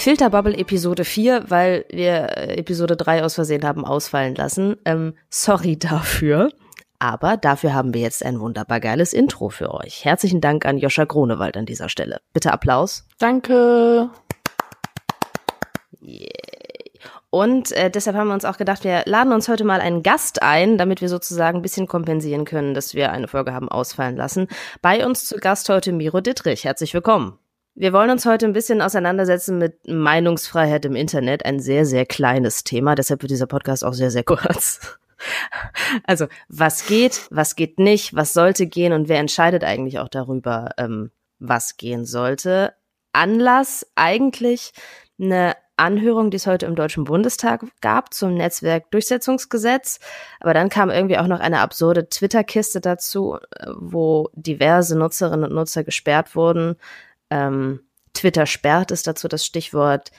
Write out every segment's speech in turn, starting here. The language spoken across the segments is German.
Filterbubble Episode 4, weil wir äh, Episode 3 aus Versehen haben ausfallen lassen. Ähm, sorry dafür. Aber dafür haben wir jetzt ein wunderbar geiles Intro für euch. Herzlichen Dank an Joscha Grunewald an dieser Stelle. Bitte Applaus. Danke. Yeah. Und äh, deshalb haben wir uns auch gedacht, wir laden uns heute mal einen Gast ein, damit wir sozusagen ein bisschen kompensieren können, dass wir eine Folge haben ausfallen lassen. Bei uns zu Gast heute Miro Dittrich. Herzlich willkommen. Wir wollen uns heute ein bisschen auseinandersetzen mit Meinungsfreiheit im Internet. Ein sehr, sehr kleines Thema. Deshalb wird dieser Podcast auch sehr, sehr kurz. Also, was geht, was geht nicht, was sollte gehen und wer entscheidet eigentlich auch darüber, ähm, was gehen sollte. Anlass eigentlich eine Anhörung, die es heute im Deutschen Bundestag gab zum Netzwerkdurchsetzungsgesetz. Aber dann kam irgendwie auch noch eine absurde Twitter-Kiste dazu, äh, wo diverse Nutzerinnen und Nutzer gesperrt wurden, ähm, Twitter sperrt ist dazu das Stichwort.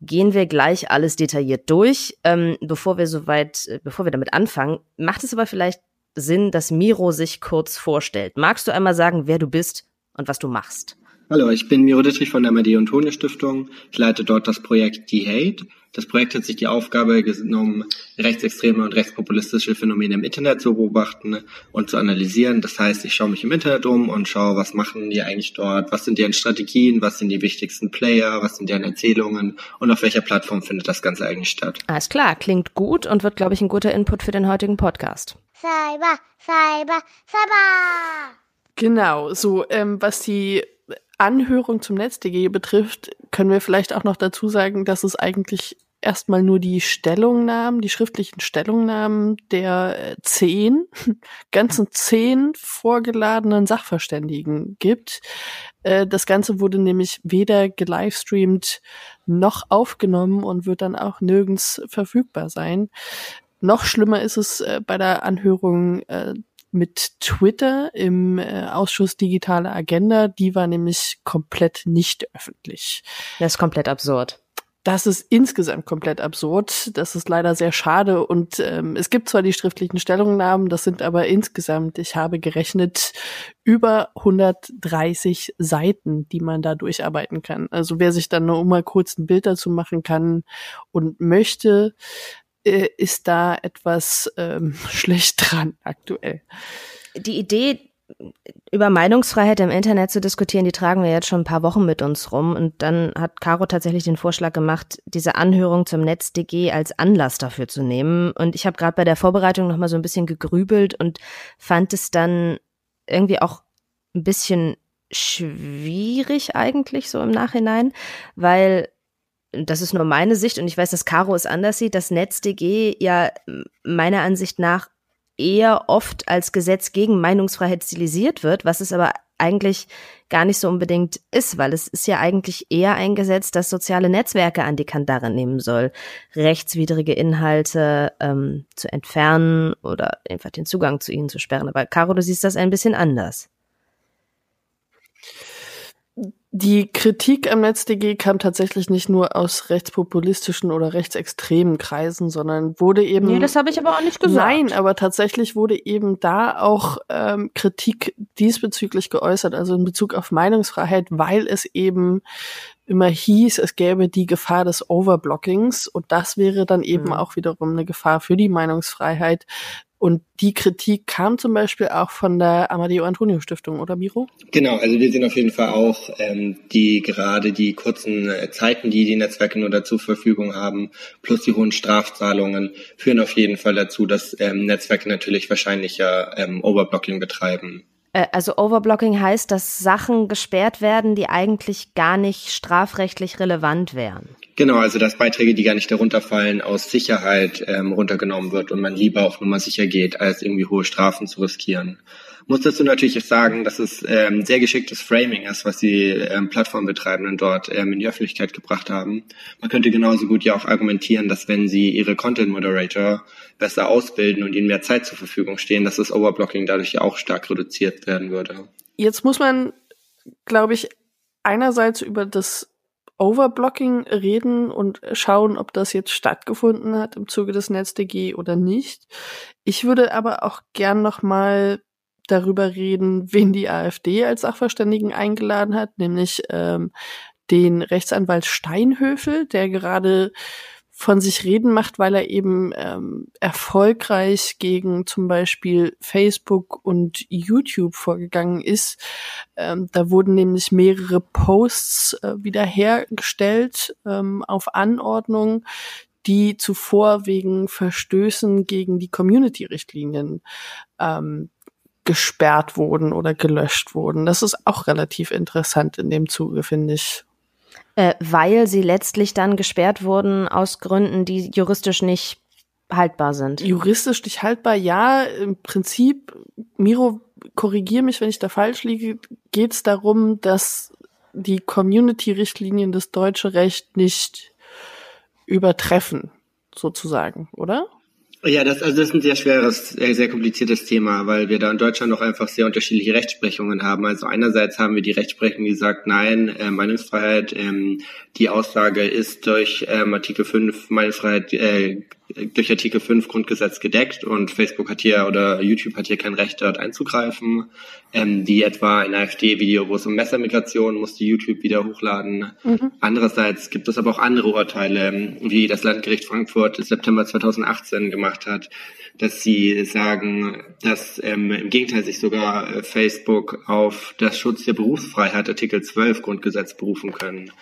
Gehen wir gleich alles detailliert durch. Ähm, bevor wir soweit, äh, bevor wir damit anfangen, macht es aber vielleicht Sinn, dass Miro sich kurz vorstellt. Magst du einmal sagen, wer du bist und was du machst? Hallo, ich bin Miro Dittrich von der Amadeo und Tone Stiftung. Ich leite dort das Projekt D-Hate. Das Projekt hat sich die Aufgabe genommen, rechtsextreme und rechtspopulistische Phänomene im Internet zu beobachten und zu analysieren. Das heißt, ich schaue mich im Internet um und schaue, was machen die eigentlich dort, was sind deren Strategien, was sind die wichtigsten Player, was sind deren Erzählungen und auf welcher Plattform findet das Ganze eigentlich statt. Alles klar, klingt gut und wird, glaube ich, ein guter Input für den heutigen Podcast. Cyber, Cyber, Cyber. Genau, so ähm, was die Anhörung zum NetzDG betrifft, können wir vielleicht auch noch dazu sagen, dass es eigentlich erstmal nur die Stellungnahmen, die schriftlichen Stellungnahmen der zehn, ganzen zehn vorgeladenen Sachverständigen gibt. Äh, das Ganze wurde nämlich weder gelivestreamt noch aufgenommen und wird dann auch nirgends verfügbar sein. Noch schlimmer ist es äh, bei der Anhörung äh, mit Twitter im äh, Ausschuss Digitale Agenda. Die war nämlich komplett nicht öffentlich. Das ist komplett absurd. Das ist insgesamt komplett absurd. Das ist leider sehr schade. Und ähm, es gibt zwar die schriftlichen Stellungnahmen, das sind aber insgesamt, ich habe gerechnet, über 130 Seiten, die man da durcharbeiten kann. Also wer sich dann nur mal kurz ein Bild dazu machen kann und möchte, äh, ist da etwas ähm, schlecht dran aktuell. Die Idee, über Meinungsfreiheit im Internet zu diskutieren, die tragen wir jetzt schon ein paar Wochen mit uns rum. Und dann hat Caro tatsächlich den Vorschlag gemacht, diese Anhörung zum NetzDG als Anlass dafür zu nehmen. Und ich habe gerade bei der Vorbereitung noch mal so ein bisschen gegrübelt und fand es dann irgendwie auch ein bisschen schwierig eigentlich so im Nachhinein, weil das ist nur meine Sicht und ich weiß, dass Caro es anders sieht, das NetzDG ja meiner Ansicht nach eher oft als Gesetz gegen Meinungsfreiheit stilisiert wird, was es aber eigentlich gar nicht so unbedingt ist, weil es ist ja eigentlich eher ein Gesetz, das soziale Netzwerke an die Kandare nehmen soll, rechtswidrige Inhalte ähm, zu entfernen oder einfach den Zugang zu ihnen zu sperren. Aber Caro, du siehst das ein bisschen anders. Die Kritik am NetzDG kam tatsächlich nicht nur aus rechtspopulistischen oder rechtsextremen Kreisen, sondern wurde eben. Nee, das habe ich aber auch nicht gesagt. Nein, aber tatsächlich wurde eben da auch ähm, Kritik diesbezüglich geäußert, also in Bezug auf Meinungsfreiheit, weil es eben immer hieß, es gäbe die Gefahr des Overblockings und das wäre dann eben mhm. auch wiederum eine Gefahr für die Meinungsfreiheit, und die Kritik kam zum Beispiel auch von der Amadeo Antonio Stiftung, oder Miro? Genau, also wir sehen auf jeden Fall auch ähm, die gerade die kurzen äh, Zeiten, die die Netzwerke nur dazu Verfügung haben, plus die hohen Strafzahlungen, führen auf jeden Fall dazu, dass ähm, Netzwerke natürlich wahrscheinlicher ähm, Overblocking betreiben. Äh, also Overblocking heißt, dass Sachen gesperrt werden, die eigentlich gar nicht strafrechtlich relevant wären. Genau, also dass Beiträge, die gar nicht darunter fallen, aus Sicherheit ähm, runtergenommen wird und man lieber auf Nummer sicher geht, als irgendwie hohe Strafen zu riskieren. Muss dazu natürlich sagen, dass es ähm, sehr geschicktes Framing ist, was die ähm, Plattformbetreibenden dort ähm, in die Öffentlichkeit gebracht haben. Man könnte genauso gut ja auch argumentieren, dass wenn sie ihre Content Moderator besser ausbilden und ihnen mehr Zeit zur Verfügung stehen, dass das Overblocking dadurch ja auch stark reduziert werden würde. Jetzt muss man glaube ich, einerseits über das Overblocking reden und schauen, ob das jetzt stattgefunden hat im Zuge des NetzDG oder nicht. Ich würde aber auch gern noch mal darüber reden, wen die AfD als Sachverständigen eingeladen hat, nämlich ähm, den Rechtsanwalt Steinhöfel, der gerade von sich reden macht, weil er eben ähm, erfolgreich gegen zum Beispiel Facebook und YouTube vorgegangen ist. Ähm, da wurden nämlich mehrere Posts äh, wiederhergestellt ähm, auf Anordnung, die zuvor wegen Verstößen gegen die Community-Richtlinien ähm, gesperrt wurden oder gelöscht wurden. Das ist auch relativ interessant in dem Zuge, finde ich. Äh, weil sie letztlich dann gesperrt wurden aus Gründen, die juristisch nicht haltbar sind. Juristisch nicht haltbar, ja. Im Prinzip, Miro, korrigier mich, wenn ich da falsch liege, geht es darum, dass die Community-Richtlinien das deutsche Recht nicht übertreffen, sozusagen, oder? Ja, das, also das ist ein sehr schweres, sehr kompliziertes Thema, weil wir da in Deutschland noch einfach sehr unterschiedliche Rechtsprechungen haben. Also einerseits haben wir die Rechtsprechung, die sagt, nein, äh, Meinungsfreiheit, ähm, die Aussage ist durch ähm, Artikel 5 Meinungsfreiheit äh, durch Artikel 5 Grundgesetz gedeckt und Facebook hat hier oder YouTube hat hier kein Recht, dort einzugreifen. Ähm, wie etwa ein AfD-Video, wo es um Messermigration musste YouTube wieder hochladen. Mhm. Andererseits gibt es aber auch andere Urteile, wie das Landgericht Frankfurt im September 2018 gemacht hat, dass sie sagen, dass ähm, im Gegenteil sich sogar äh, Facebook auf das Schutz der Berufsfreiheit Artikel 12 Grundgesetz berufen können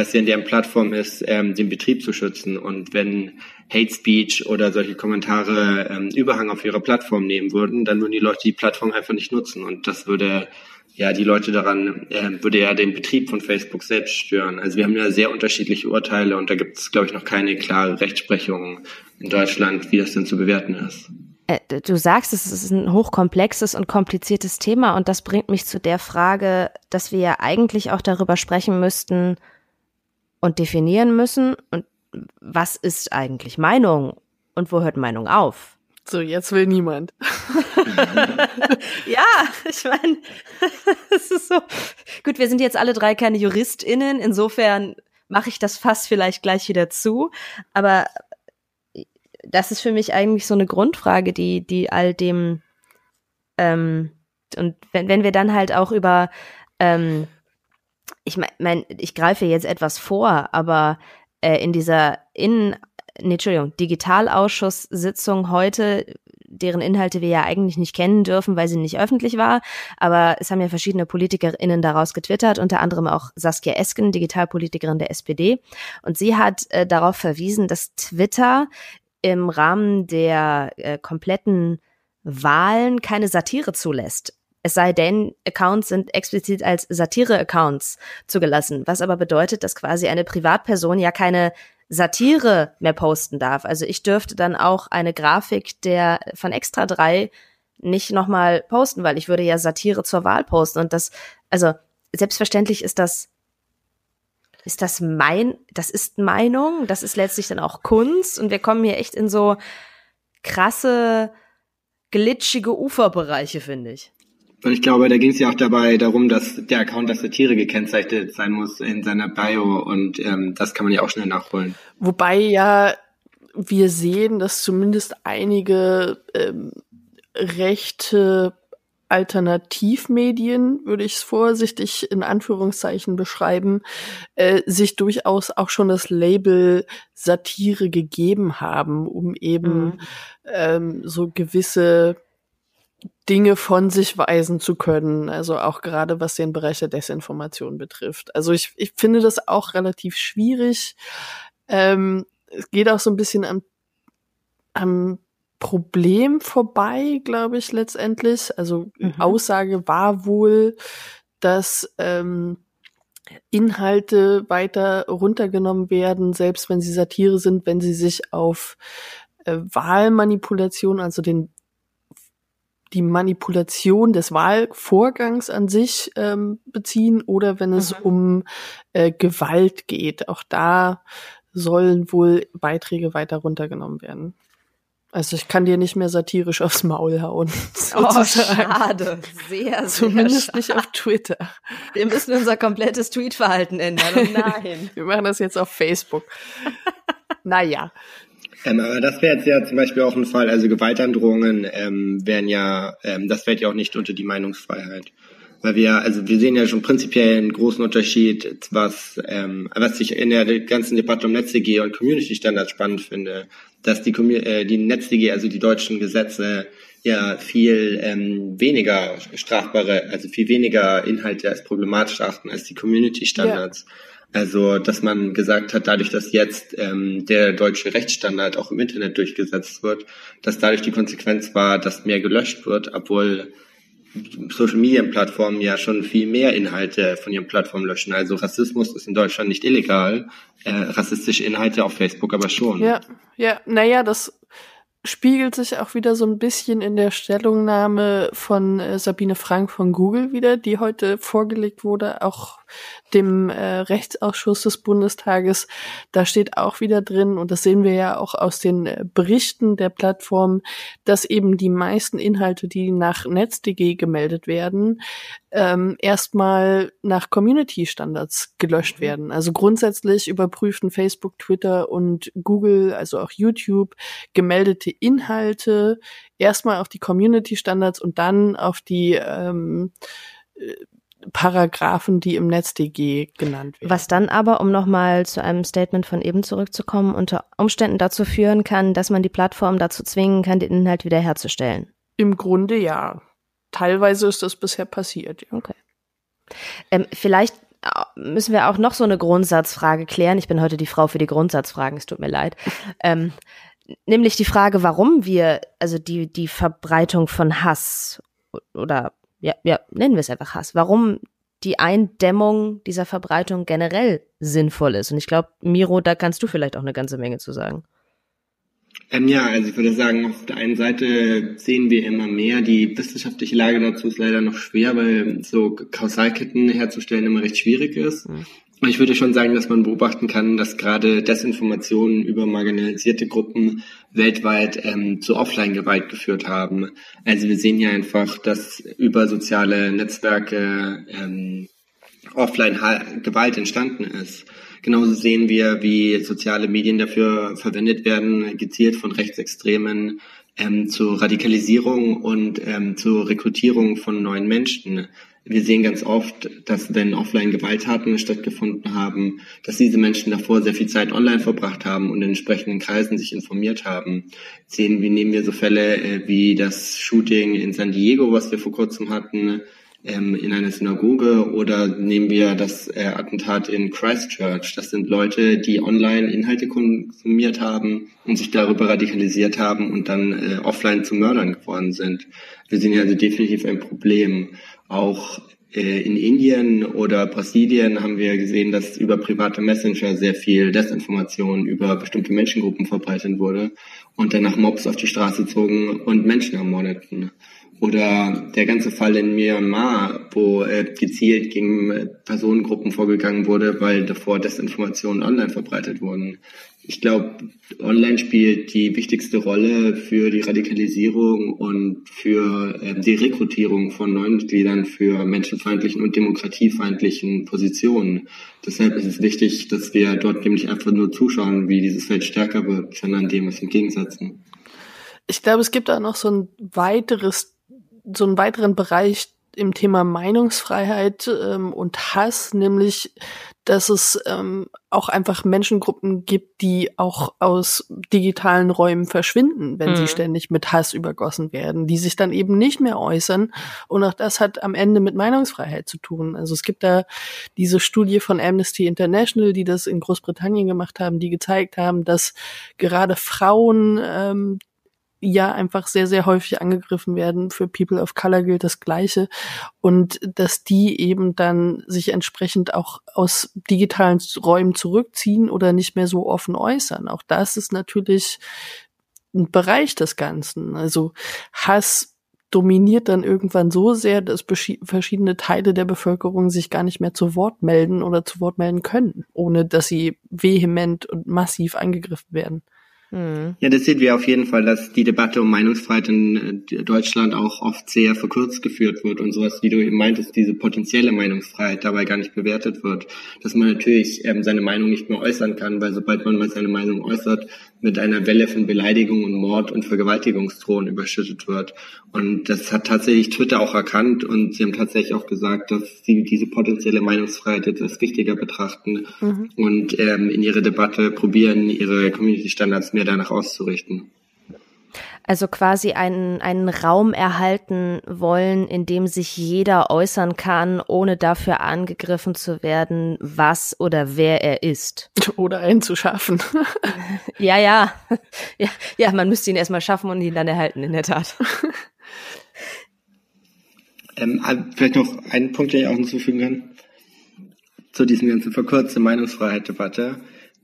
es ja in deren Plattform ist, ähm, den Betrieb zu schützen. Und wenn Hate Speech oder solche Kommentare ähm, Überhang auf ihrer Plattform nehmen würden, dann würden die Leute die Plattform einfach nicht nutzen. Und das würde ja die Leute daran, äh, würde ja den Betrieb von Facebook selbst stören. Also wir haben ja sehr unterschiedliche Urteile und da gibt es, glaube ich, noch keine klare Rechtsprechung in Deutschland, wie das denn zu bewerten ist. Äh, du sagst, es ist ein hochkomplexes und kompliziertes Thema und das bringt mich zu der Frage, dass wir ja eigentlich auch darüber sprechen müssten, und definieren müssen. Und was ist eigentlich Meinung und wo hört Meinung auf? So, jetzt will niemand. ja, ich meine, es ist so. Gut, wir sind jetzt alle drei keine JuristInnen, insofern mache ich das fast vielleicht gleich wieder zu. Aber das ist für mich eigentlich so eine Grundfrage, die, die all dem, ähm, und wenn, wenn wir dann halt auch über ähm, ich meine, ich greife jetzt etwas vor, aber äh, in dieser in nee, Entschuldigung, Digitalausschusssitzung heute, deren Inhalte wir ja eigentlich nicht kennen dürfen, weil sie nicht öffentlich war, aber es haben ja verschiedene PolitikerInnen daraus getwittert, unter anderem auch Saskia Esken, Digitalpolitikerin der SPD, und sie hat äh, darauf verwiesen, dass Twitter im Rahmen der äh, kompletten Wahlen keine Satire zulässt. Es sei denn, Accounts sind explizit als Satire-Accounts zugelassen, was aber bedeutet, dass quasi eine Privatperson ja keine Satire mehr posten darf. Also ich dürfte dann auch eine Grafik der von Extra 3 nicht nochmal posten, weil ich würde ja Satire zur Wahl posten und das, also selbstverständlich ist das ist das mein, das ist Meinung, das ist letztlich dann auch Kunst und wir kommen hier echt in so krasse, glitschige Uferbereiche, finde ich. Und ich glaube, da ging es ja auch dabei darum, dass der Account als Satire gekennzeichnet sein muss in seiner Bio und ähm, das kann man ja auch schnell nachholen. Wobei ja wir sehen, dass zumindest einige ähm, rechte Alternativmedien, würde ich es vorsichtig in Anführungszeichen beschreiben, äh, sich durchaus auch schon das Label Satire gegeben haben, um eben mhm. ähm, so gewisse Dinge von sich weisen zu können. Also auch gerade was den Bereich der Desinformation betrifft. Also ich, ich finde das auch relativ schwierig. Ähm, es geht auch so ein bisschen am, am Problem vorbei, glaube ich, letztendlich. Also mhm. Aussage war wohl, dass ähm, Inhalte weiter runtergenommen werden, selbst wenn sie Satire sind, wenn sie sich auf äh, Wahlmanipulation, also den die Manipulation des Wahlvorgangs an sich ähm, beziehen oder wenn es mhm. um äh, Gewalt geht. Auch da sollen wohl Beiträge weiter runtergenommen werden. Also ich kann dir nicht mehr satirisch aufs Maul hauen. Oh, schade. Sehr, sehr Zumindest schade. nicht auf Twitter. Wir müssen unser komplettes Tweetverhalten ändern. Und nein. Wir machen das jetzt auf Facebook. naja. Ähm, aber das wäre jetzt ja zum Beispiel auch ein Fall, also Gewaltandrohungen ähm, wären ja, ähm, das fällt ja auch nicht unter die Meinungsfreiheit. Weil wir, also wir sehen ja schon prinzipiell einen großen Unterschied, was, ähm, was ich in der ganzen Debatte um NetzDG und Community Standards spannend finde, dass die, äh, die NetzDG, also die deutschen Gesetze, ja viel ähm, weniger strafbare, also viel weniger Inhalte als problematisch achten als die Community Standards. Ja. Also, dass man gesagt hat, dadurch, dass jetzt ähm, der deutsche Rechtsstandard auch im Internet durchgesetzt wird, dass dadurch die Konsequenz war, dass mehr gelöscht wird, obwohl Social Media Plattformen ja schon viel mehr Inhalte von ihren Plattformen löschen. Also Rassismus ist in Deutschland nicht illegal, äh, rassistische Inhalte auf Facebook aber schon. Ja, ja, naja, das spiegelt sich auch wieder so ein bisschen in der Stellungnahme von äh, Sabine Frank von Google wieder, die heute vorgelegt wurde, auch dem äh, Rechtsausschuss des Bundestages. Da steht auch wieder drin, und das sehen wir ja auch aus den äh, Berichten der Plattform, dass eben die meisten Inhalte, die nach NetzDG gemeldet werden, ähm, erstmal nach Community-Standards gelöscht mhm. werden. Also grundsätzlich überprüfen Facebook, Twitter und Google, also auch YouTube, gemeldete Inhalte erstmal auf die Community-Standards und dann auf die ähm, äh, Paragraphen, die im NetzDG genannt werden. Was dann aber, um nochmal zu einem Statement von eben zurückzukommen, unter Umständen dazu führen kann, dass man die Plattform dazu zwingen kann, den Inhalt wiederherzustellen. Im Grunde ja. Teilweise ist das bisher passiert. Ja. Okay. Ähm, vielleicht äh, müssen wir auch noch so eine Grundsatzfrage klären. Ich bin heute die Frau für die Grundsatzfragen, es tut mir leid. Ähm, nämlich die Frage, warum wir, also die, die Verbreitung von Hass oder ja, ja, nennen wir es einfach Hass, warum die Eindämmung dieser Verbreitung generell sinnvoll ist. Und ich glaube, Miro, da kannst du vielleicht auch eine ganze Menge zu sagen. Ähm, ja, also ich würde sagen, auf der einen Seite sehen wir immer mehr. Die wissenschaftliche Lage dazu ist leider noch schwer, weil so Kausalketten herzustellen immer recht schwierig ist. Mhm. Ich würde schon sagen, dass man beobachten kann, dass gerade Desinformationen über marginalisierte Gruppen weltweit ähm, zu Offline-Gewalt geführt haben. Also wir sehen hier einfach, dass über soziale Netzwerke ähm, Offline-Gewalt entstanden ist. Genauso sehen wir, wie soziale Medien dafür verwendet werden, gezielt von Rechtsextremen ähm, zur Radikalisierung und ähm, zur Rekrutierung von neuen Menschen. Wir sehen ganz oft, dass wenn Offline-Gewalttaten stattgefunden haben, dass diese Menschen davor sehr viel Zeit online verbracht haben und in entsprechenden Kreisen sich informiert haben. Sehen, wie nehmen wir so Fälle äh, wie das Shooting in San Diego, was wir vor kurzem hatten, ähm, in einer Synagoge oder nehmen wir das äh, Attentat in Christchurch. Das sind Leute, die online Inhalte konsumiert haben und sich darüber radikalisiert haben und dann äh, offline zu Mördern geworden sind. Wir sehen hier also definitiv ein Problem. Auch äh, in Indien oder Brasilien haben wir gesehen, dass über private Messenger sehr viel Desinformation über bestimmte Menschengruppen verbreitet wurde und danach Mobs auf die Straße zogen und Menschen ermordeten. Oder der ganze Fall in Myanmar, wo äh, gezielt gegen Personengruppen vorgegangen wurde, weil davor Desinformationen online verbreitet wurden. Ich glaube, online spielt die wichtigste Rolle für die Radikalisierung und für äh, die Rekrutierung von neuen Mitgliedern für menschenfeindlichen und demokratiefeindlichen Positionen. Deshalb ist es wichtig, dass wir dort nämlich einfach nur zuschauen, wie dieses Feld stärker wird, sondern dem was entgegensetzen. Ich glaube, es gibt da noch so ein weiteres so einen weiteren Bereich im Thema Meinungsfreiheit ähm, und Hass, nämlich dass es ähm, auch einfach Menschengruppen gibt, die auch aus digitalen Räumen verschwinden, wenn mhm. sie ständig mit Hass übergossen werden, die sich dann eben nicht mehr äußern. Und auch das hat am Ende mit Meinungsfreiheit zu tun. Also es gibt da diese Studie von Amnesty International, die das in Großbritannien gemacht haben, die gezeigt haben, dass gerade Frauen ähm, ja einfach sehr, sehr häufig angegriffen werden. Für People of Color gilt das Gleiche. Und dass die eben dann sich entsprechend auch aus digitalen Räumen zurückziehen oder nicht mehr so offen äußern. Auch das ist natürlich ein Bereich des Ganzen. Also Hass dominiert dann irgendwann so sehr, dass verschiedene Teile der Bevölkerung sich gar nicht mehr zu Wort melden oder zu Wort melden können, ohne dass sie vehement und massiv angegriffen werden. Mhm. Ja, das sehen wir auf jeden Fall, dass die Debatte um Meinungsfreiheit in äh, Deutschland auch oft sehr verkürzt geführt wird und sowas, wie du eben meintest, diese potenzielle Meinungsfreiheit dabei gar nicht bewertet wird. Dass man natürlich ähm, seine Meinung nicht mehr äußern kann, weil sobald man mal seine Meinung äußert, mit einer Welle von Beleidigung und Mord und Vergewaltigungsdrohungen überschüttet wird. Und das hat tatsächlich Twitter auch erkannt und sie haben tatsächlich auch gesagt, dass sie diese potenzielle Meinungsfreiheit jetzt als wichtiger betrachten mhm. und ähm, in ihre Debatte probieren, ihre Community-Standards mehr danach auszurichten. Also quasi einen, einen Raum erhalten wollen, in dem sich jeder äußern kann, ohne dafür angegriffen zu werden, was oder wer er ist. Oder einen zu schaffen. ja, ja, ja. Ja, man müsste ihn erstmal schaffen und ihn dann erhalten, in der Tat. Ähm, ah, vielleicht noch einen Punkt, den ich auch hinzufügen kann. Zu diesem ganzen verkürzten Meinungsfreiheit-Debatte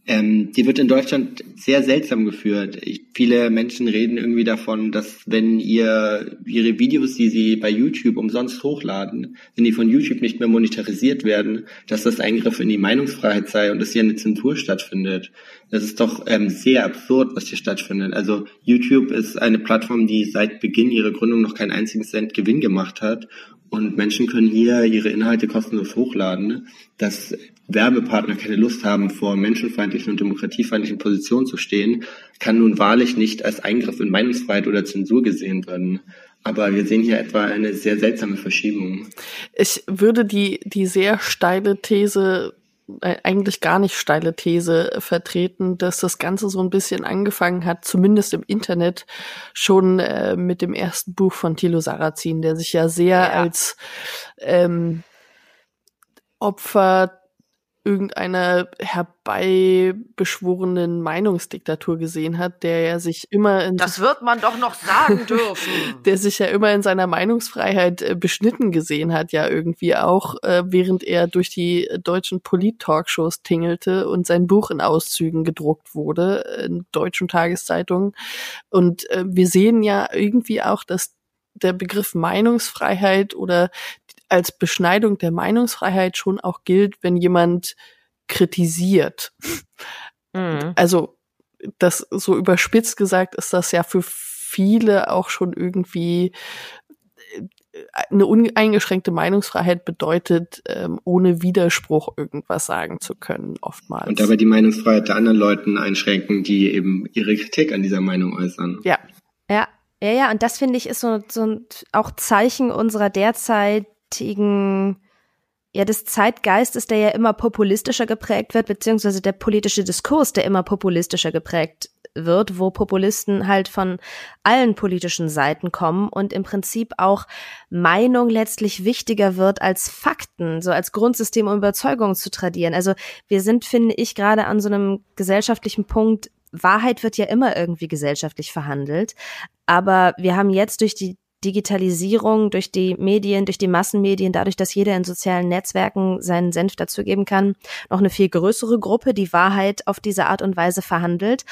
ähm, die wird in Deutschland sehr seltsam geführt. Ich, viele Menschen reden irgendwie davon, dass wenn ihr ihre Videos, die sie bei YouTube umsonst hochladen, wenn die von YouTube nicht mehr monetarisiert werden, dass das Eingriff in die Meinungsfreiheit sei und dass hier eine Zensur stattfindet. Das ist doch ähm, sehr absurd, was hier stattfindet. Also YouTube ist eine Plattform, die seit Beginn ihrer Gründung noch keinen einzigen Cent Gewinn gemacht hat und Menschen können hier ihre Inhalte kostenlos hochladen, dass Werbepartner keine Lust haben, vor menschenfeindlichen und demokratiefeindlichen Positionen zu stehen, kann nun wahrlich nicht als Eingriff in Meinungsfreiheit oder Zensur gesehen werden. Aber wir sehen hier etwa eine sehr seltsame Verschiebung. Ich würde die, die sehr steile These äh, eigentlich gar nicht steile These vertreten, dass das Ganze so ein bisschen angefangen hat, zumindest im Internet, schon äh, mit dem ersten Buch von Thilo Sarrazin, der sich ja sehr ja. als ähm, Opfer irgendeiner herbeibeschworenen Meinungsdiktatur gesehen hat, der ja sich immer in Das wird man doch noch sagen dürfen. der sich ja immer in seiner Meinungsfreiheit äh, beschnitten gesehen hat, ja irgendwie auch, äh, während er durch die deutschen Polit-Talkshows tingelte und sein Buch in Auszügen gedruckt wurde in deutschen Tageszeitungen. Und äh, wir sehen ja irgendwie auch, dass der Begriff Meinungsfreiheit oder als Beschneidung der Meinungsfreiheit schon auch gilt, wenn jemand kritisiert. Mhm. Also das so überspitzt gesagt ist das ja für viele auch schon irgendwie äh, eine uneingeschränkte Meinungsfreiheit bedeutet, ähm, ohne Widerspruch irgendwas sagen zu können, oftmals. Und dabei die Meinungsfreiheit der anderen Leuten einschränken, die eben ihre Kritik an dieser Meinung äußern. Ja. Ja, ja, ja, und das finde ich ist so, so ein auch Zeichen unserer derzeit heutigen, ja, des Zeitgeistes, der ja immer populistischer geprägt wird, beziehungsweise der politische Diskurs, der immer populistischer geprägt wird, wo Populisten halt von allen politischen Seiten kommen und im Prinzip auch Meinung letztlich wichtiger wird als Fakten, so als Grundsystem, um Überzeugungen zu tradieren. Also wir sind, finde ich, gerade an so einem gesellschaftlichen Punkt, Wahrheit wird ja immer irgendwie gesellschaftlich verhandelt, aber wir haben jetzt durch die Digitalisierung, durch die Medien, durch die Massenmedien, dadurch, dass jeder in sozialen Netzwerken seinen Senf dazugeben kann, noch eine viel größere Gruppe, die Wahrheit auf diese Art und Weise verhandelt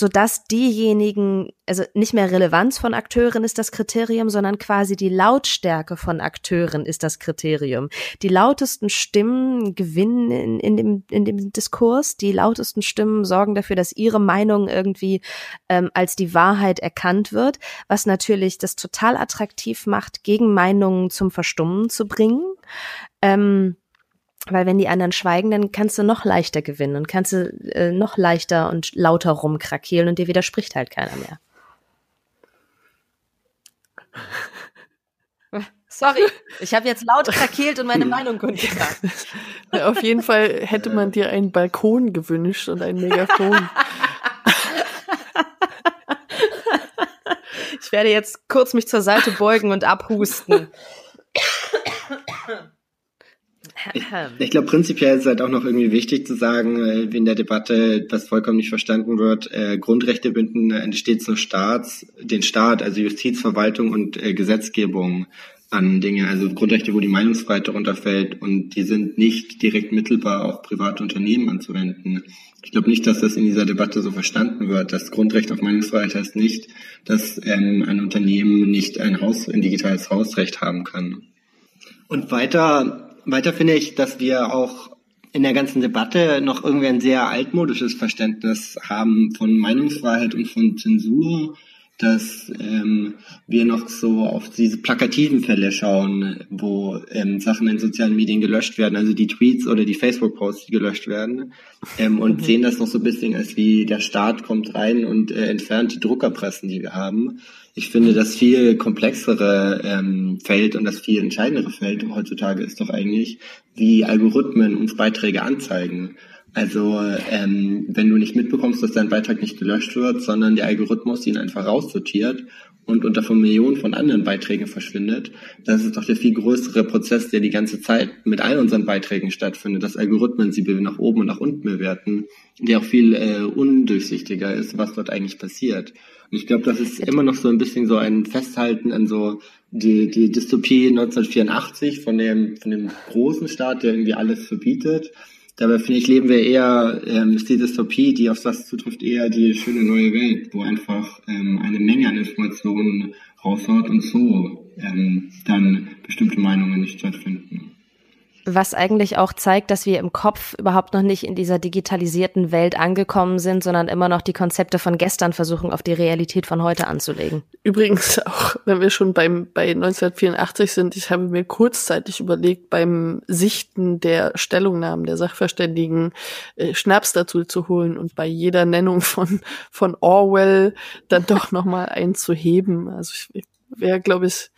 sodass diejenigen, also nicht mehr Relevanz von Akteuren ist das Kriterium, sondern quasi die Lautstärke von Akteuren ist das Kriterium. Die lautesten Stimmen gewinnen in, in, dem, in dem Diskurs, die lautesten Stimmen sorgen dafür, dass ihre Meinung irgendwie ähm, als die Wahrheit erkannt wird, was natürlich das total attraktiv macht, Gegenmeinungen zum Verstummen zu bringen. Ähm, weil wenn die anderen schweigen, dann kannst du noch leichter gewinnen und kannst du äh, noch leichter und lauter rumkrakeelen und dir widerspricht halt keiner mehr. Sorry, ich habe jetzt laut krakeelt und meine Meinung kundgetan. Auf jeden Fall hätte man dir einen Balkon gewünscht und ein Megafon. Ich werde jetzt kurz mich zur Seite beugen und abhusten. Ich, ich glaube, prinzipiell ist es halt auch noch irgendwie wichtig zu sagen, äh, wie in der Debatte, was vollkommen nicht verstanden wird, äh, Grundrechte binden äh, stets nur Staats, den Staat, also Justiz, Verwaltung und äh, Gesetzgebung an Dinge, also Grundrechte, wo die Meinungsfreiheit darunter fällt und die sind nicht direkt mittelbar auf private Unternehmen anzuwenden. Ich glaube nicht, dass das in dieser Debatte so verstanden wird. Das Grundrecht auf Meinungsfreiheit heißt nicht, dass ähm, ein Unternehmen nicht ein Haus, ein digitales Hausrecht haben kann. Und weiter weiter finde ich, dass wir auch in der ganzen Debatte noch irgendwie ein sehr altmodisches Verständnis haben von Meinungsfreiheit und von Zensur dass ähm, wir noch so auf diese plakativen Fälle schauen, wo ähm, Sachen in sozialen Medien gelöscht werden, also die Tweets oder die Facebook-Posts, die gelöscht werden, ähm, und mhm. sehen das noch so ein bisschen als wie der Staat kommt rein und äh, entfernt die Druckerpressen, die wir haben. Ich finde, das viel komplexere ähm, Feld und das viel entscheidendere Feld heutzutage ist doch eigentlich, wie Algorithmen uns Beiträge anzeigen. Also ähm, wenn du nicht mitbekommst, dass dein Beitrag nicht gelöscht wird, sondern der Algorithmus ihn einfach raussortiert und unter von Millionen von anderen Beiträgen verschwindet, das ist doch der viel größere Prozess, der die ganze Zeit mit all unseren Beiträgen stattfindet, dass Algorithmen sie nach oben und nach unten bewerten, der auch viel äh, undurchsichtiger ist, was dort eigentlich passiert. Und ich glaube, das ist immer noch so ein bisschen so ein Festhalten an so die, die Dystopie 1984 von dem, von dem großen Staat, der irgendwie alles verbietet Dabei finde ich, leben wir eher, ähm, ist die Dystopie, die auf das zutrifft, eher die schöne neue Welt, wo einfach ähm, eine Menge an Informationen raushaut und so ähm, dann bestimmte Meinungen nicht stattfinden was eigentlich auch zeigt, dass wir im Kopf überhaupt noch nicht in dieser digitalisierten Welt angekommen sind, sondern immer noch die Konzepte von gestern versuchen, auf die Realität von heute anzulegen. Übrigens auch, wenn wir schon beim, bei 1984 sind, ich habe mir kurzzeitig überlegt, beim Sichten der Stellungnahmen der Sachverständigen äh, Schnaps dazu zu holen und bei jeder Nennung von, von Orwell dann doch nochmal einzuheben. Also ich wäre, glaube ich,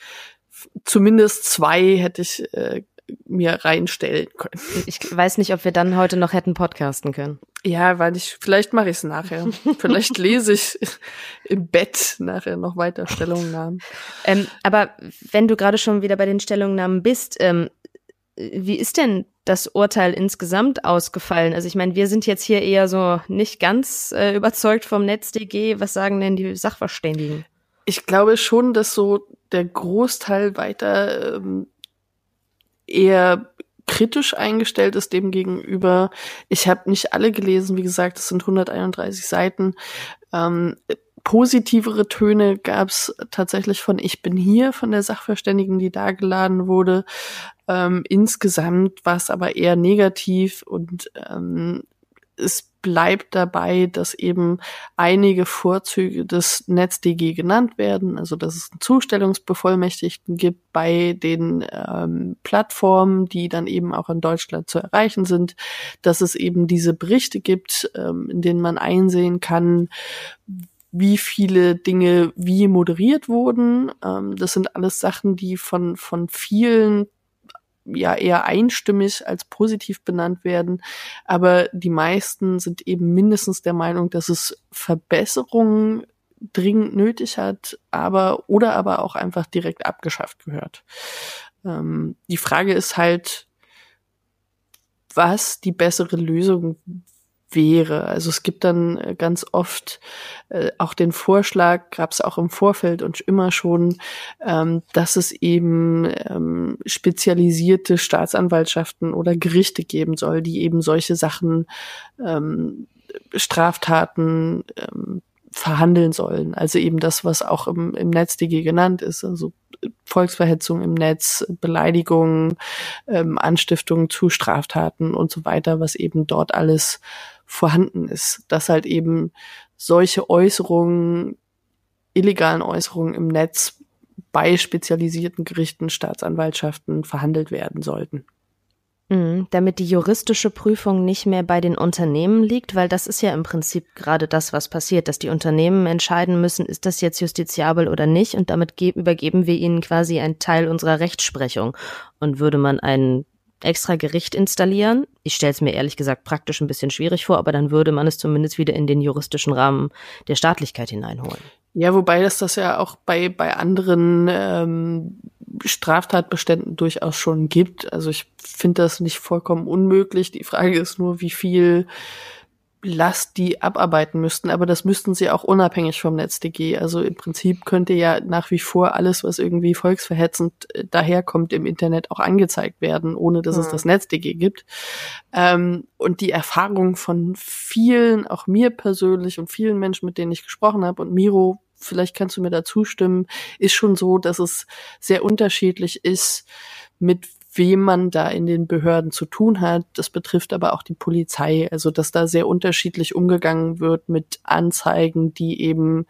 zumindest zwei hätte ich äh, mir reinstellen können. Ich weiß nicht, ob wir dann heute noch hätten podcasten können. Ja, weil ich, vielleicht mache ich es nachher. vielleicht lese ich im Bett nachher noch weiter Stellungnahmen. Ähm, aber wenn du gerade schon wieder bei den Stellungnahmen bist, ähm, wie ist denn das Urteil insgesamt ausgefallen? Also ich meine, wir sind jetzt hier eher so nicht ganz äh, überzeugt vom NetzDG. Was sagen denn die Sachverständigen? Ich glaube schon, dass so der Großteil weiter ähm, eher kritisch eingestellt ist dem gegenüber. Ich habe nicht alle gelesen, wie gesagt, es sind 131 Seiten. Ähm, positivere Töne gab es tatsächlich von Ich bin hier, von der Sachverständigen, die da geladen wurde. Ähm, insgesamt war es aber eher negativ und ähm, es bleibt dabei, dass eben einige Vorzüge des NetzDG genannt werden, also dass es einen Zustellungsbevollmächtigten gibt bei den ähm, Plattformen, die dann eben auch in Deutschland zu erreichen sind, dass es eben diese Berichte gibt, ähm, in denen man einsehen kann, wie viele Dinge wie moderiert wurden. Ähm, das sind alles Sachen, die von, von vielen ja eher einstimmig als positiv benannt werden. Aber die meisten sind eben mindestens der Meinung, dass es Verbesserungen dringend nötig hat, aber oder aber auch einfach direkt abgeschafft gehört. Ähm, die Frage ist halt, was die bessere Lösung wäre. Also es gibt dann äh, ganz oft äh, auch den Vorschlag, gab es auch im Vorfeld und immer schon, ähm, dass es eben ähm, spezialisierte Staatsanwaltschaften oder Gerichte geben soll, die eben solche Sachen, ähm, Straftaten ähm, verhandeln sollen. Also eben das, was auch im, im NetzDG genannt ist, also Volksverhetzung im Netz, Beleidigungen, ähm, Anstiftungen zu Straftaten und so weiter, was eben dort alles vorhanden ist, dass halt eben solche Äußerungen, illegalen Äußerungen im Netz bei spezialisierten Gerichten, Staatsanwaltschaften verhandelt werden sollten. Mhm, damit die juristische Prüfung nicht mehr bei den Unternehmen liegt, weil das ist ja im Prinzip gerade das, was passiert, dass die Unternehmen entscheiden müssen, ist das jetzt justiziabel oder nicht und damit übergeben wir ihnen quasi einen Teil unserer Rechtsprechung. Und würde man einen extra Gericht installieren. Ich stelle es mir ehrlich gesagt praktisch ein bisschen schwierig vor, aber dann würde man es zumindest wieder in den juristischen Rahmen der Staatlichkeit hineinholen. Ja, wobei das das ja auch bei, bei anderen ähm, Straftatbeständen durchaus schon gibt. Also ich finde das nicht vollkommen unmöglich. Die Frage ist nur, wie viel Last die abarbeiten müssten, aber das müssten sie auch unabhängig vom NetzDG. Also im Prinzip könnte ja nach wie vor alles, was irgendwie volksverhetzend äh, daherkommt, im Internet auch angezeigt werden, ohne dass mhm. es das NetzDG gibt. Ähm, und die Erfahrung von vielen, auch mir persönlich und vielen Menschen, mit denen ich gesprochen habe, und Miro, vielleicht kannst du mir da zustimmen, ist schon so, dass es sehr unterschiedlich ist, mit wem man da in den Behörden zu tun hat. Das betrifft aber auch die Polizei, also dass da sehr unterschiedlich umgegangen wird mit Anzeigen, die eben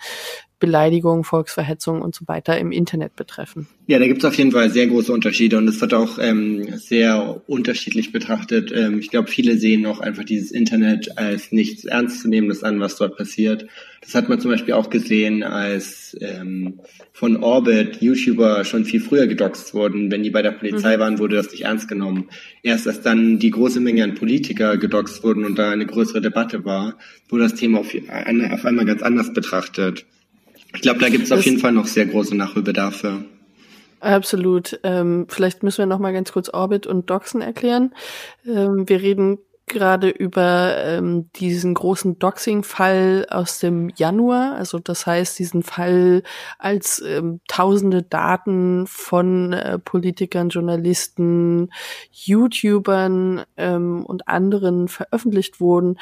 Beleidigung, Volksverhetzung und so weiter im Internet betreffen. Ja, da gibt es auf jeden Fall sehr große Unterschiede und es wird auch ähm, sehr unterschiedlich betrachtet. Ähm, ich glaube, viele sehen noch einfach dieses Internet als nichts Ernstzunehmendes an, was dort passiert. Das hat man zum Beispiel auch gesehen, als ähm, von Orbit YouTuber schon viel früher gedoxt wurden. Wenn die bei der Polizei mhm. waren, wurde das nicht ernst genommen. Erst als dann die große Menge an Politiker gedoxt wurden und da eine größere Debatte war, wurde das Thema auf, auf einmal ganz anders betrachtet. Ich glaube, da gibt es auf jeden Fall noch sehr große Nachholbedarfe. Absolut. Ähm, vielleicht müssen wir noch mal ganz kurz Orbit und Doxen erklären. Ähm, wir reden gerade über ähm, diesen großen Doxing-Fall aus dem Januar. Also das heißt, diesen Fall, als ähm, tausende Daten von äh, Politikern, Journalisten, YouTubern ähm, und anderen veröffentlicht wurden,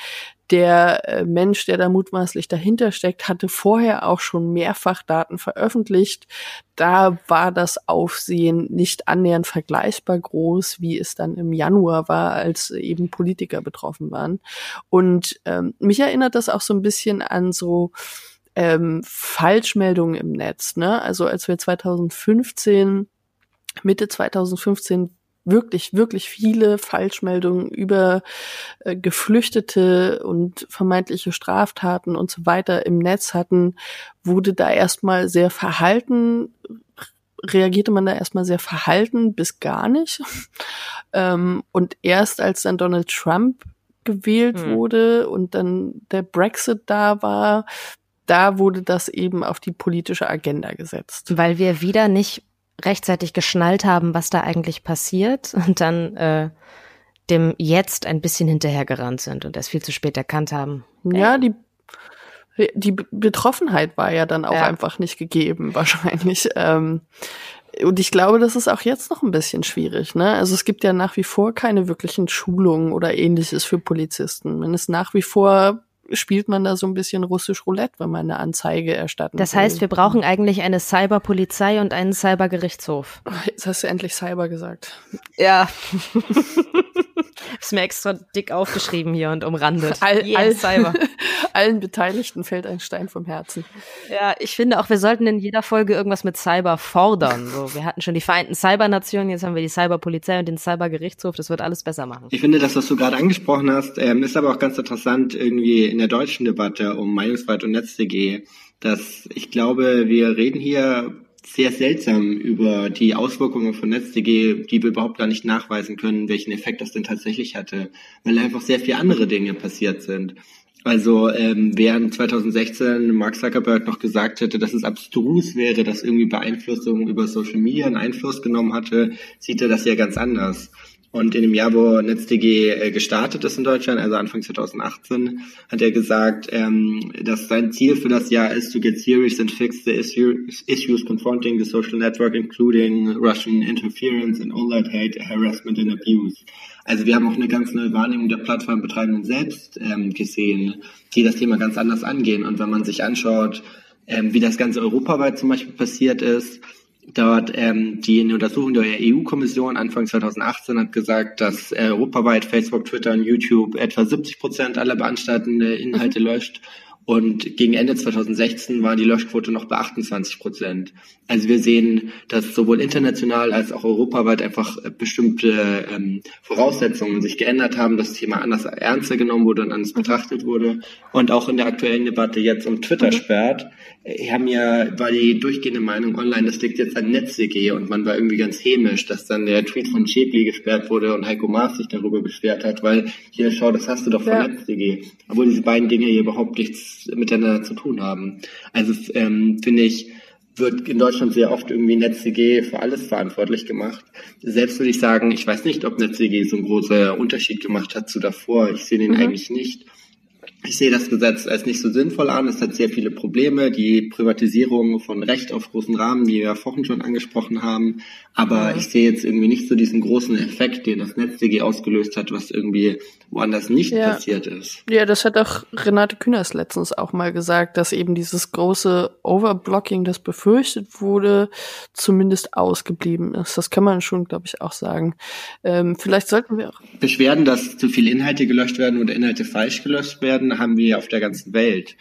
der äh, Mensch, der da mutmaßlich dahinter steckt, hatte vorher auch schon mehrfach Daten veröffentlicht. Da war das Aufsehen nicht annähernd vergleichbar groß, wie es dann im Januar war, als eben Politiker betroffen waren. Und ähm, mich erinnert das auch so ein bisschen an so ähm, Falschmeldungen im Netz. Ne? Also als wir 2015 Mitte 2015 wirklich, wirklich viele Falschmeldungen über äh, Geflüchtete und vermeintliche Straftaten und so weiter im Netz hatten, wurde da erstmal sehr verhalten, reagierte man da erstmal sehr verhalten bis gar nicht. ähm, und erst als dann Donald Trump gewählt hm. wurde und dann der Brexit da war, da wurde das eben auf die politische Agenda gesetzt. Weil wir wieder nicht rechtzeitig geschnallt haben, was da eigentlich passiert und dann äh, dem Jetzt ein bisschen hinterhergerannt sind und es viel zu spät erkannt haben. Ja, die die Betroffenheit war ja dann auch ja. einfach nicht gegeben, wahrscheinlich. Ähm, und ich glaube, das ist auch jetzt noch ein bisschen schwierig. Ne? Also es gibt ja nach wie vor keine wirklichen Schulungen oder ähnliches für Polizisten. Man ist nach wie vor spielt man da so ein bisschen russisch Roulette, wenn man eine Anzeige erstatten Das heißt, will. wir brauchen eigentlich eine Cyberpolizei und einen Cybergerichtshof. Jetzt hast du endlich Cyber gesagt. Ja. ist mir extra dick aufgeschrieben hier und umrandet. All, all, Cyber. Allen Beteiligten fällt ein Stein vom Herzen. Ja, ich finde auch, wir sollten in jeder Folge irgendwas mit Cyber fordern. So, wir hatten schon die Vereinten Cybernationen, jetzt haben wir die Cyberpolizei und den Cybergerichtshof. Das wird alles besser machen. Ich finde, das, was du gerade angesprochen hast, ähm, ist aber auch ganz interessant irgendwie in der deutschen Debatte um Meinungsfreiheit und NetzDG, dass ich glaube, wir reden hier sehr seltsam über die Auswirkungen von NetzDG, die wir überhaupt gar nicht nachweisen können, welchen Effekt das denn tatsächlich hatte, weil einfach sehr viele andere Dinge passiert sind. Also ähm, während 2016 Mark Zuckerberg noch gesagt hätte, dass es abstrus wäre, dass irgendwie Beeinflussung über Social Media einen Einfluss genommen hatte, sieht er das ja ganz anders. Und in dem Jahr, wo NetzDG äh, gestartet ist in Deutschland, also Anfang 2018, hat er gesagt, ähm, dass sein Ziel für das Jahr ist, to get serious and fix the issues, confronting the social network, including Russian interference and online hate, harassment and abuse. Also wir haben auch eine ganz neue Wahrnehmung der Plattformbetreibenden selbst ähm, gesehen, die das Thema ganz anders angehen. Und wenn man sich anschaut, ähm, wie das Ganze europaweit zum Beispiel passiert ist, Dort ähm, die Untersuchung der EU-Kommission Anfang 2018 hat gesagt, dass äh, europaweit Facebook, Twitter und YouTube etwa 70 Prozent aller beanstandeten Inhalte mhm. löscht und gegen Ende 2016 war die Löschquote noch bei 28 Prozent. Also wir sehen, dass sowohl international als auch europaweit einfach äh, bestimmte ähm, Voraussetzungen sich geändert haben, das Thema anders ernster genommen wurde und anders betrachtet wurde. Und auch in der aktuellen Debatte jetzt um Twitter mhm. sperrt, äh, haben ja, war die durchgehende Meinung online, das liegt jetzt an NetzDG und man war irgendwie ganz hämisch, dass dann der Tweet von Schäbli gesperrt wurde und Heiko Maas sich darüber beschwert hat, weil hier, schau, das hast du doch von ja. NetzDG. Obwohl diese beiden Dinge hier überhaupt nichts miteinander zu tun haben. Also ähm, finde ich, wird in Deutschland sehr oft irgendwie NetzDG für alles verantwortlich gemacht. Selbst würde ich sagen, ich weiß nicht, ob NetzDG so einen großen Unterschied gemacht hat zu davor. Ich sehe den mhm. eigentlich nicht. Ich sehe das Gesetz als nicht so sinnvoll an. Es hat sehr viele Probleme. Die Privatisierung von Recht auf großen Rahmen, die wir ja vorhin schon angesprochen haben. Aber ich sehe jetzt irgendwie nicht so diesen großen Effekt, den das NetzDG ausgelöst hat, was irgendwie woanders nicht ja. passiert ist. Ja, das hat auch Renate Künast letztens auch mal gesagt, dass eben dieses große Overblocking, das befürchtet wurde, zumindest ausgeblieben ist. Das kann man schon, glaube ich, auch sagen. Ähm, vielleicht sollten wir auch. Beschwerden, dass zu viele Inhalte gelöscht werden oder Inhalte falsch gelöscht werden, haben wir auf der ganzen Welt.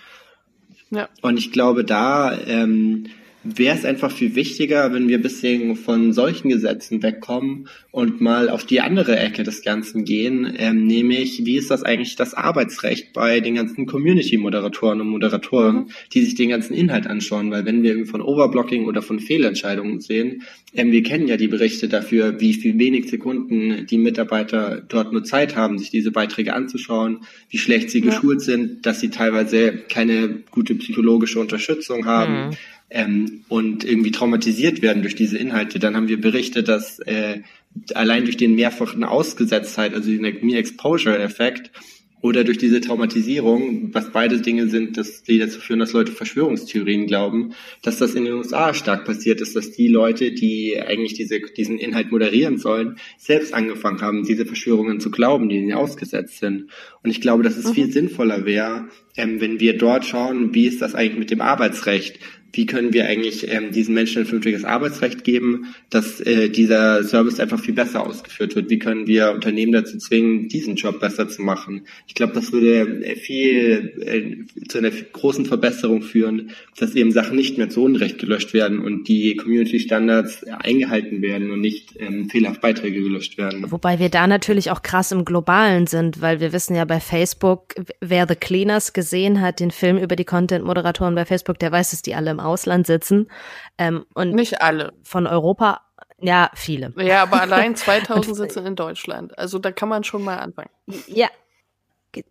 Ja. Und ich glaube, da ähm, wäre es einfach viel wichtiger, wenn wir ein bisschen von solchen Gesetzen wegkommen und mal auf die andere Ecke des Ganzen gehen, ähm, nämlich wie ist das eigentlich das Arbeitsrecht bei den ganzen Community-Moderatoren und Moderatoren, mhm. die sich den ganzen Inhalt anschauen, weil wenn wir von Overblocking oder von Fehlentscheidungen sehen, ähm, wir kennen ja die Berichte dafür, wie viel wenig Sekunden die Mitarbeiter dort nur Zeit haben, sich diese Beiträge anzuschauen, wie schlecht sie ja. geschult sind, dass sie teilweise keine gute psychologische Unterstützung haben. Mhm ähm, und irgendwie traumatisiert werden durch diese Inhalte. Dann haben wir berichtet, dass äh, allein durch den mehrfachen Ausgesetztheit, also den Me-Exposure-Effekt, oder durch diese Traumatisierung, was beide Dinge sind, dass die dazu führen, dass Leute Verschwörungstheorien glauben, dass das in den USA stark passiert ist, dass die Leute, die eigentlich diese, diesen Inhalt moderieren sollen, selbst angefangen haben, diese Verschwörungen zu glauben, die ihnen ausgesetzt sind. Und ich glaube, dass es mhm. viel sinnvoller wäre, ähm, wenn wir dort schauen, wie ist das eigentlich mit dem Arbeitsrecht? Wie können wir eigentlich ähm, diesen Menschen ein vernünftiges Arbeitsrecht geben, dass äh, dieser Service einfach viel besser ausgeführt wird? Wie können wir Unternehmen dazu zwingen, diesen Job besser zu machen? Ich glaube, das würde äh, viel äh, zu einer großen Verbesserung führen, dass eben Sachen nicht mehr zu Unrecht gelöscht werden und die Community-Standards eingehalten werden und nicht ähm, fehlerhaft Beiträge gelöscht werden. Wobei wir da natürlich auch krass im Globalen sind, weil wir wissen ja bei Facebook, wer The Cleaners gesehen hat, den Film über die Content-Moderatoren bei Facebook, der weiß, dass die alle im Ausland sitzen. Ähm, und Nicht alle. Von Europa, ja, viele. Ja, aber allein 2000 sitzen in Deutschland. Also da kann man schon mal anfangen. Ja,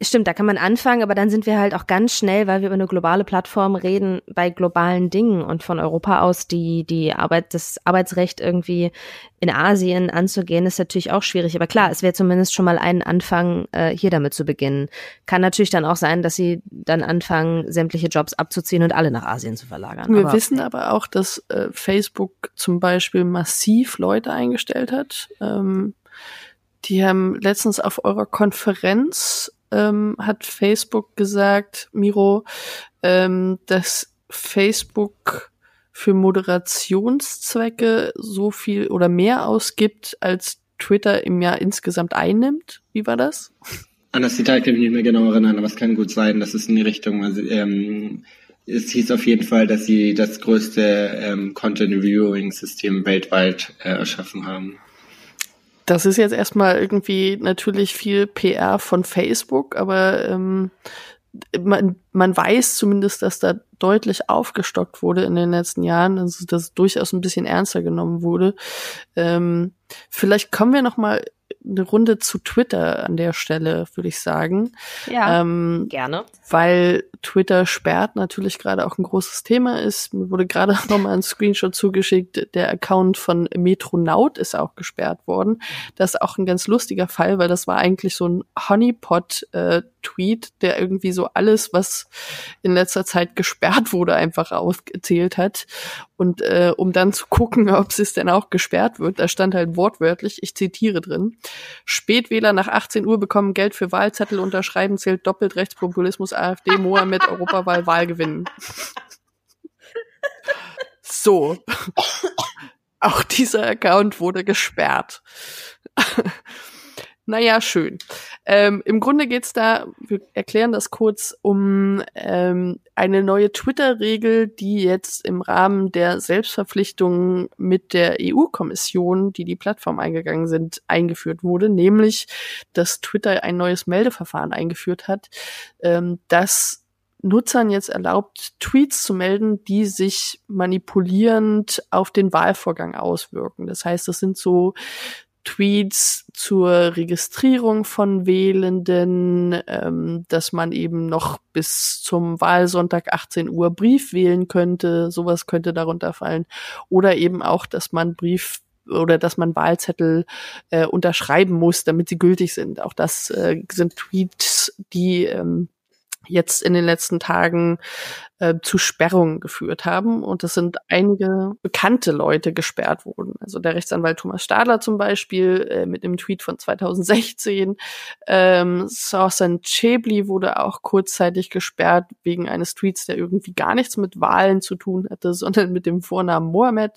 Stimmt, da kann man anfangen, aber dann sind wir halt auch ganz schnell, weil wir über eine globale Plattform reden, bei globalen Dingen und von Europa aus die, die Arbeit, das Arbeitsrecht irgendwie in Asien anzugehen, ist natürlich auch schwierig. Aber klar, es wäre zumindest schon mal ein Anfang, äh, hier damit zu beginnen. Kann natürlich dann auch sein, dass sie dann anfangen, sämtliche Jobs abzuziehen und alle nach Asien zu verlagern. Wir aber, wissen aber auch, dass äh, Facebook zum Beispiel massiv Leute eingestellt hat. Ähm, die haben letztens auf eurer Konferenz ähm, hat Facebook gesagt, Miro, ähm, dass Facebook für Moderationszwecke so viel oder mehr ausgibt, als Twitter im Jahr insgesamt einnimmt. Wie war das? An das Detail kann ich nicht mehr genau erinnern, aber es kann gut sein, dass es in die Richtung, also, ähm, es hieß auf jeden Fall, dass sie das größte ähm, Content Reviewing System weltweit äh, erschaffen haben. Das ist jetzt erstmal irgendwie natürlich viel PR von Facebook, aber ähm, man, man weiß zumindest, dass da deutlich aufgestockt wurde in den letzten Jahren, also dass durchaus ein bisschen ernster genommen wurde. Ähm, vielleicht kommen wir noch mal eine Runde zu Twitter an der Stelle, würde ich sagen. Ja, ähm, gerne. Weil Twitter sperrt natürlich gerade auch ein großes Thema ist. Mir wurde gerade nochmal ein Screenshot zugeschickt. Der Account von Metronaut ist auch gesperrt worden. Das ist auch ein ganz lustiger Fall, weil das war eigentlich so ein Honeypot-Tweet, der irgendwie so alles, was in letzter Zeit gesperrt wurde, einfach aufgezählt hat. Und äh, um dann zu gucken, ob es denn auch gesperrt wird, da stand halt wortwörtlich, ich zitiere drin, Spätwähler nach 18 Uhr bekommen Geld für Wahlzettel unterschreiben, zählt doppelt Rechtspopulismus AfD, Mohammed Europawahl Wahl gewinnen. So. Auch dieser Account wurde gesperrt. Naja, schön. Ähm, Im Grunde geht's da, wir erklären das kurz, um ähm, eine neue Twitter-Regel, die jetzt im Rahmen der Selbstverpflichtungen mit der EU-Kommission, die die Plattform eingegangen sind, eingeführt wurde, nämlich, dass Twitter ein neues Meldeverfahren eingeführt hat, ähm, das Nutzern jetzt erlaubt, Tweets zu melden, die sich manipulierend auf den Wahlvorgang auswirken. Das heißt, das sind so Tweets zur Registrierung von Wählenden, ähm, dass man eben noch bis zum Wahlsonntag 18 Uhr Brief wählen könnte, sowas könnte darunter fallen. Oder eben auch, dass man Brief oder dass man Wahlzettel äh, unterschreiben muss, damit sie gültig sind. Auch das äh, sind Tweets, die ähm, jetzt in den letzten Tagen äh, zu Sperrungen geführt haben. Und es sind einige bekannte Leute gesperrt worden. Also der Rechtsanwalt Thomas Stadler zum Beispiel äh, mit einem Tweet von 2016. Ähm, Sausan Chebli wurde auch kurzzeitig gesperrt wegen eines Tweets, der irgendwie gar nichts mit Wahlen zu tun hatte, sondern mit dem Vornamen Mohammed.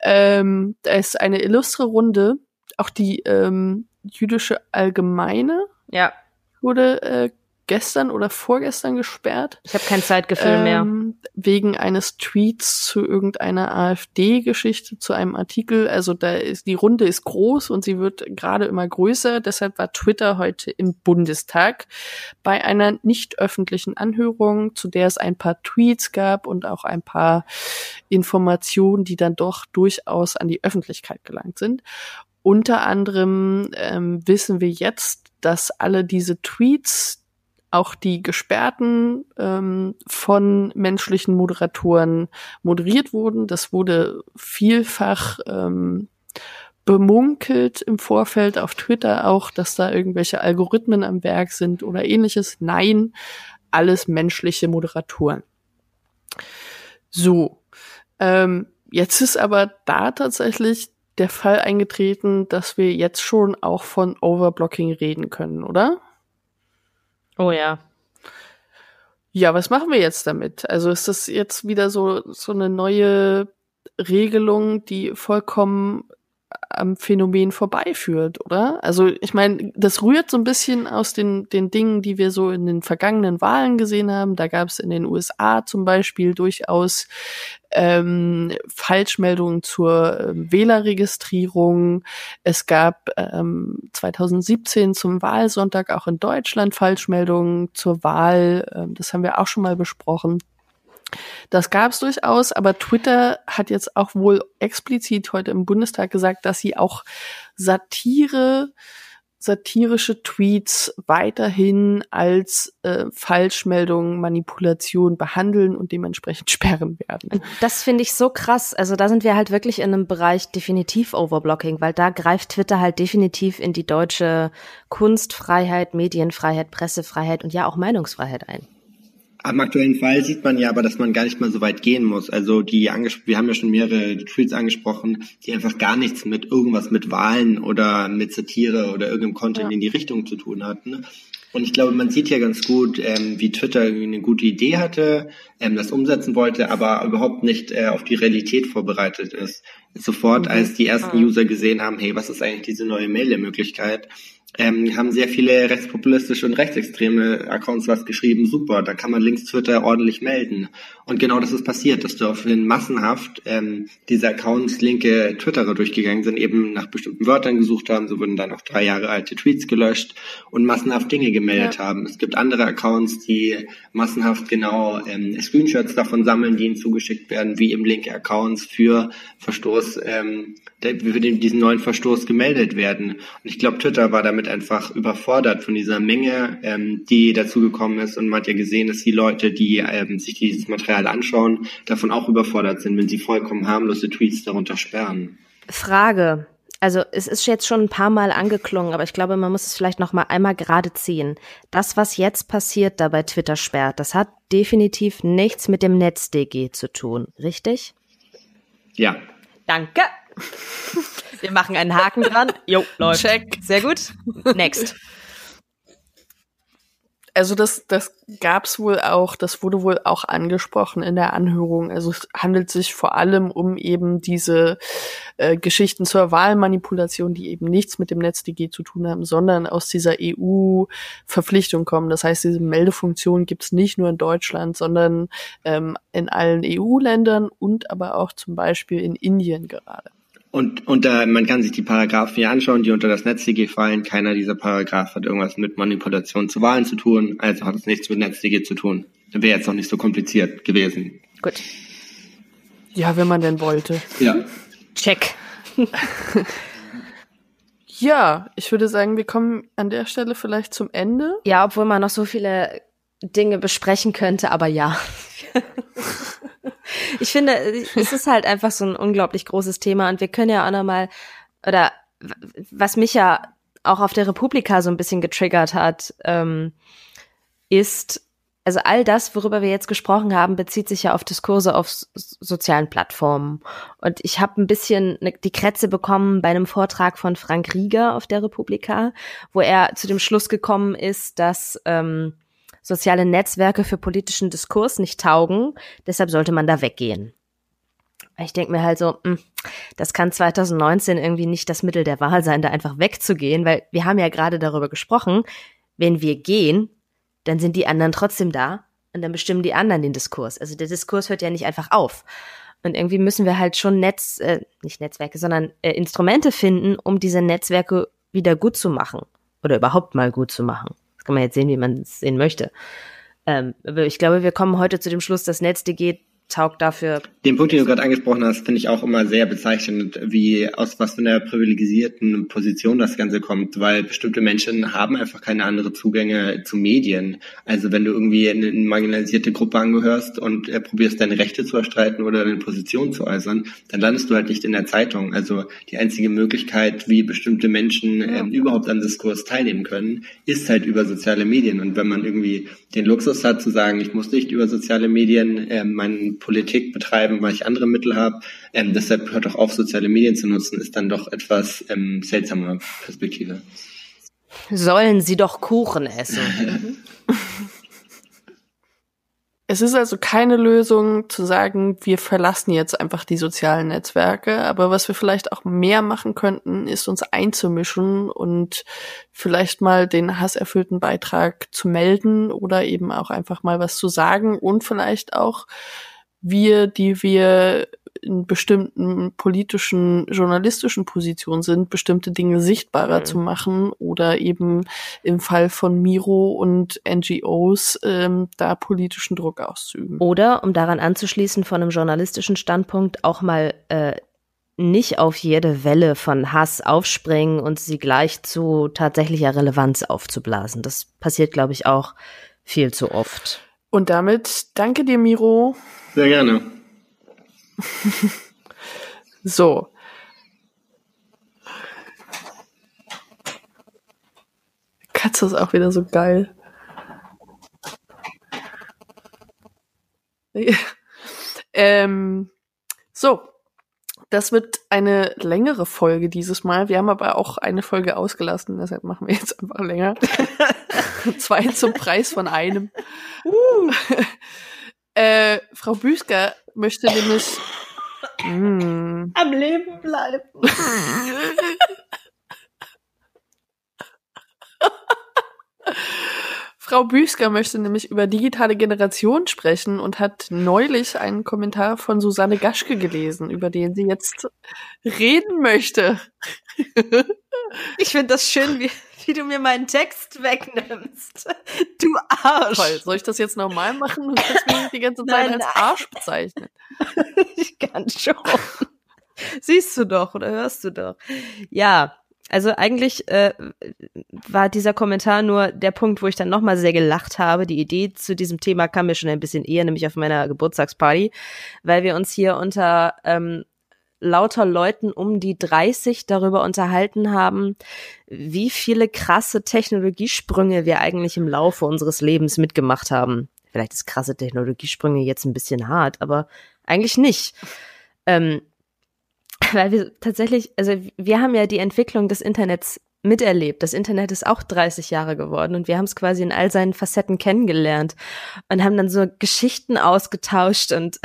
Ähm, da ist eine illustre Runde. Auch die ähm, jüdische Allgemeine ja. wurde äh, gestern oder vorgestern gesperrt. Ich habe kein Zeitgefühl ähm, mehr. Wegen eines Tweets zu irgendeiner AfD-Geschichte, zu einem Artikel. Also da ist die Runde ist groß und sie wird gerade immer größer. Deshalb war Twitter heute im Bundestag bei einer nicht öffentlichen Anhörung, zu der es ein paar Tweets gab und auch ein paar Informationen, die dann doch durchaus an die Öffentlichkeit gelangt sind. Unter anderem ähm, wissen wir jetzt, dass alle diese Tweets, auch die Gesperrten ähm, von menschlichen Moderatoren moderiert wurden. Das wurde vielfach ähm, bemunkelt im Vorfeld auf Twitter auch, dass da irgendwelche Algorithmen am Werk sind oder ähnliches. Nein, alles menschliche Moderatoren. So, ähm, jetzt ist aber da tatsächlich der Fall eingetreten, dass wir jetzt schon auch von Overblocking reden können, oder? Oh ja. Ja, was machen wir jetzt damit? Also ist das jetzt wieder so, so eine neue Regelung, die vollkommen am Phänomen vorbeiführt, oder? Also ich meine, das rührt so ein bisschen aus den, den Dingen, die wir so in den vergangenen Wahlen gesehen haben. Da gab es in den USA zum Beispiel durchaus ähm, Falschmeldungen zur äh, Wählerregistrierung. Es gab ähm, 2017 zum Wahlsonntag auch in Deutschland Falschmeldungen zur Wahl. Ähm, das haben wir auch schon mal besprochen. Das gab es durchaus, aber Twitter hat jetzt auch wohl explizit heute im Bundestag gesagt, dass sie auch Satire, satirische Tweets weiterhin als äh, Falschmeldung, Manipulation behandeln und dementsprechend sperren werden. Das finde ich so krass. Also da sind wir halt wirklich in einem Bereich definitiv Overblocking, weil da greift Twitter halt definitiv in die deutsche Kunstfreiheit, Medienfreiheit, Pressefreiheit und ja auch Meinungsfreiheit ein. Am aktuellen Fall sieht man ja aber, dass man gar nicht mal so weit gehen muss. Also die wir haben ja schon mehrere Tweets angesprochen, die einfach gar nichts mit irgendwas mit Wahlen oder mit Satire oder irgendeinem Content ja. in die Richtung zu tun hatten. Und ich glaube, man sieht ja ganz gut, ähm, wie Twitter eine gute Idee hatte, ähm, das umsetzen wollte, aber überhaupt nicht äh, auf die Realität vorbereitet ist. Sofort, mhm. als die ersten User gesehen haben, hey, was ist eigentlich diese neue Mail-Möglichkeit, ähm, haben sehr viele rechtspopulistische und rechtsextreme Accounts was geschrieben, super, da kann man links Twitter ordentlich melden. Und genau das ist passiert, dass daraufhin massenhaft ähm, diese Accounts linke Twitterer durchgegangen sind, eben nach bestimmten Wörtern gesucht haben, so wurden dann auch drei Jahre alte Tweets gelöscht und massenhaft Dinge gemeldet ja. haben. Es gibt andere Accounts, die massenhaft genau ähm, Screenshots davon sammeln, die ihnen zugeschickt werden, wie eben linke Accounts für Verstoß, ähm, für diesen neuen Verstoß gemeldet werden. Und ich glaube, Twitter war damit einfach überfordert von dieser Menge, ähm, die dazugekommen ist. Und man hat ja gesehen, dass die Leute, die ähm, sich dieses Material anschauen, davon auch überfordert sind, wenn sie vollkommen harmlose Tweets darunter sperren. Frage. Also es ist jetzt schon ein paar Mal angeklungen, aber ich glaube, man muss es vielleicht noch mal einmal gerade ziehen. Das, was jetzt passiert, da bei Twitter sperrt, das hat definitiv nichts mit dem NetzDG zu tun, richtig? Ja. Danke. Wir machen einen Haken dran. Jo, läuft. Check. Sehr gut. Next. Also das, das gab's wohl auch, das wurde wohl auch angesprochen in der Anhörung. Also es handelt sich vor allem um eben diese äh, Geschichten zur Wahlmanipulation, die eben nichts mit dem NetzDG zu tun haben, sondern aus dieser EU-Verpflichtung kommen. Das heißt, diese Meldefunktion gibt's nicht nur in Deutschland, sondern ähm, in allen EU-Ländern und aber auch zum Beispiel in Indien gerade. Und, und äh, man kann sich die Paragraphen hier anschauen, die unter das NetzDG fallen. Keiner dieser Paragraphen hat irgendwas mit Manipulation zu Wahlen zu tun, also hat es nichts mit NetzDG zu tun. Wäre jetzt noch nicht so kompliziert gewesen. Gut. Ja, wenn man denn wollte. Ja. Check. ja, ich würde sagen, wir kommen an der Stelle vielleicht zum Ende. Ja, obwohl man noch so viele Dinge besprechen könnte, aber ja. ich finde, es ist halt einfach so ein unglaublich großes Thema und wir können ja auch nochmal, oder was mich ja auch auf der Republika so ein bisschen getriggert hat, ähm, ist also all das, worüber wir jetzt gesprochen haben, bezieht sich ja auf Diskurse auf sozialen Plattformen. Und ich habe ein bisschen ne, die Krätze bekommen bei einem Vortrag von Frank Rieger auf der Republika, wo er zu dem Schluss gekommen ist, dass ähm, soziale Netzwerke für politischen Diskurs nicht taugen. Deshalb sollte man da weggehen. Ich denke mir halt so, mh, hm, das kann 2019 irgendwie nicht das Mittel der Wahl sein, da einfach wegzugehen, weil wir haben ja gerade darüber gesprochen, wenn wir gehen, dann sind die anderen trotzdem da und dann bestimmen die anderen den Diskurs. Also der Diskurs hört ja nicht einfach auf. Und irgendwie müssen wir halt schon Netz, äh, nicht Netzwerke, sondern äh, Instrumente finden, um diese Netzwerke wieder gut zu machen. Oder überhaupt mal gut zu machen. Kann man jetzt sehen, wie man es sehen möchte. Ähm, aber ich glaube, wir kommen heute zu dem Schluss, dass NetzDG taugt dafür. Den Punkt, den du gerade angesprochen hast, finde ich auch immer sehr bezeichnend, wie aus was für einer privilegisierten Position das Ganze kommt, weil bestimmte Menschen haben einfach keine andere Zugänge zu Medien. Also wenn du irgendwie in eine marginalisierte Gruppe angehörst und äh, probierst deine Rechte zu erstreiten oder deine Position zu äußern, dann landest du halt nicht in der Zeitung. Also die einzige Möglichkeit, wie bestimmte Menschen äh, überhaupt am Diskurs teilnehmen können, ist halt über soziale Medien. Und wenn man irgendwie den Luxus hat zu sagen, ich muss nicht über soziale Medien äh, meinen Politik betreiben, weil ich andere Mittel habe. Ähm, deshalb hört auch auf, soziale Medien zu nutzen, ist dann doch etwas ähm, seltsame Perspektive. Sollen sie doch Kuchen essen. Es ist also keine Lösung zu sagen, wir verlassen jetzt einfach die sozialen Netzwerke, aber was wir vielleicht auch mehr machen könnten, ist uns einzumischen und vielleicht mal den hasserfüllten Beitrag zu melden oder eben auch einfach mal was zu sagen und vielleicht auch wir, die wir in bestimmten politischen, journalistischen Positionen sind, bestimmte Dinge sichtbarer mhm. zu machen oder eben im Fall von Miro und NGOs ähm, da politischen Druck auszuüben. Oder, um daran anzuschließen, von einem journalistischen Standpunkt auch mal äh, nicht auf jede Welle von Hass aufspringen und sie gleich zu tatsächlicher Relevanz aufzublasen. Das passiert, glaube ich, auch viel zu oft. Und damit danke dir, Miro. Sehr gerne. so. Katze ist auch wieder so geil. ähm, so, das wird eine längere Folge dieses Mal. Wir haben aber auch eine Folge ausgelassen, deshalb machen wir jetzt einfach länger. Zwei zum Preis von einem. Uh. Äh, Frau Büsker möchte nämlich mm. am Leben bleiben. Frau Büsker möchte nämlich über digitale Generation sprechen und hat neulich einen Kommentar von Susanne Gaschke gelesen, über den sie jetzt reden möchte. Ich finde das schön, wie, wie du mir meinen Text wegnimmst. Du Arsch. Toll. Soll ich das jetzt nochmal machen? Du kannst mich die ganze Zeit nein, als nein. Arsch bezeichnen. Ich kann schon. Siehst du doch oder hörst du doch. Ja, also eigentlich äh, war dieser Kommentar nur der Punkt, wo ich dann nochmal sehr gelacht habe. Die Idee zu diesem Thema kam mir schon ein bisschen eher, nämlich auf meiner Geburtstagsparty, weil wir uns hier unter ähm, lauter Leuten um die 30 darüber unterhalten haben, wie viele krasse Technologiesprünge wir eigentlich im Laufe unseres Lebens mitgemacht haben. Vielleicht ist krasse Technologiesprünge jetzt ein bisschen hart, aber eigentlich nicht. Ähm, weil wir tatsächlich, also wir haben ja die Entwicklung des Internets miterlebt. Das Internet ist auch 30 Jahre geworden und wir haben es quasi in all seinen Facetten kennengelernt und haben dann so Geschichten ausgetauscht und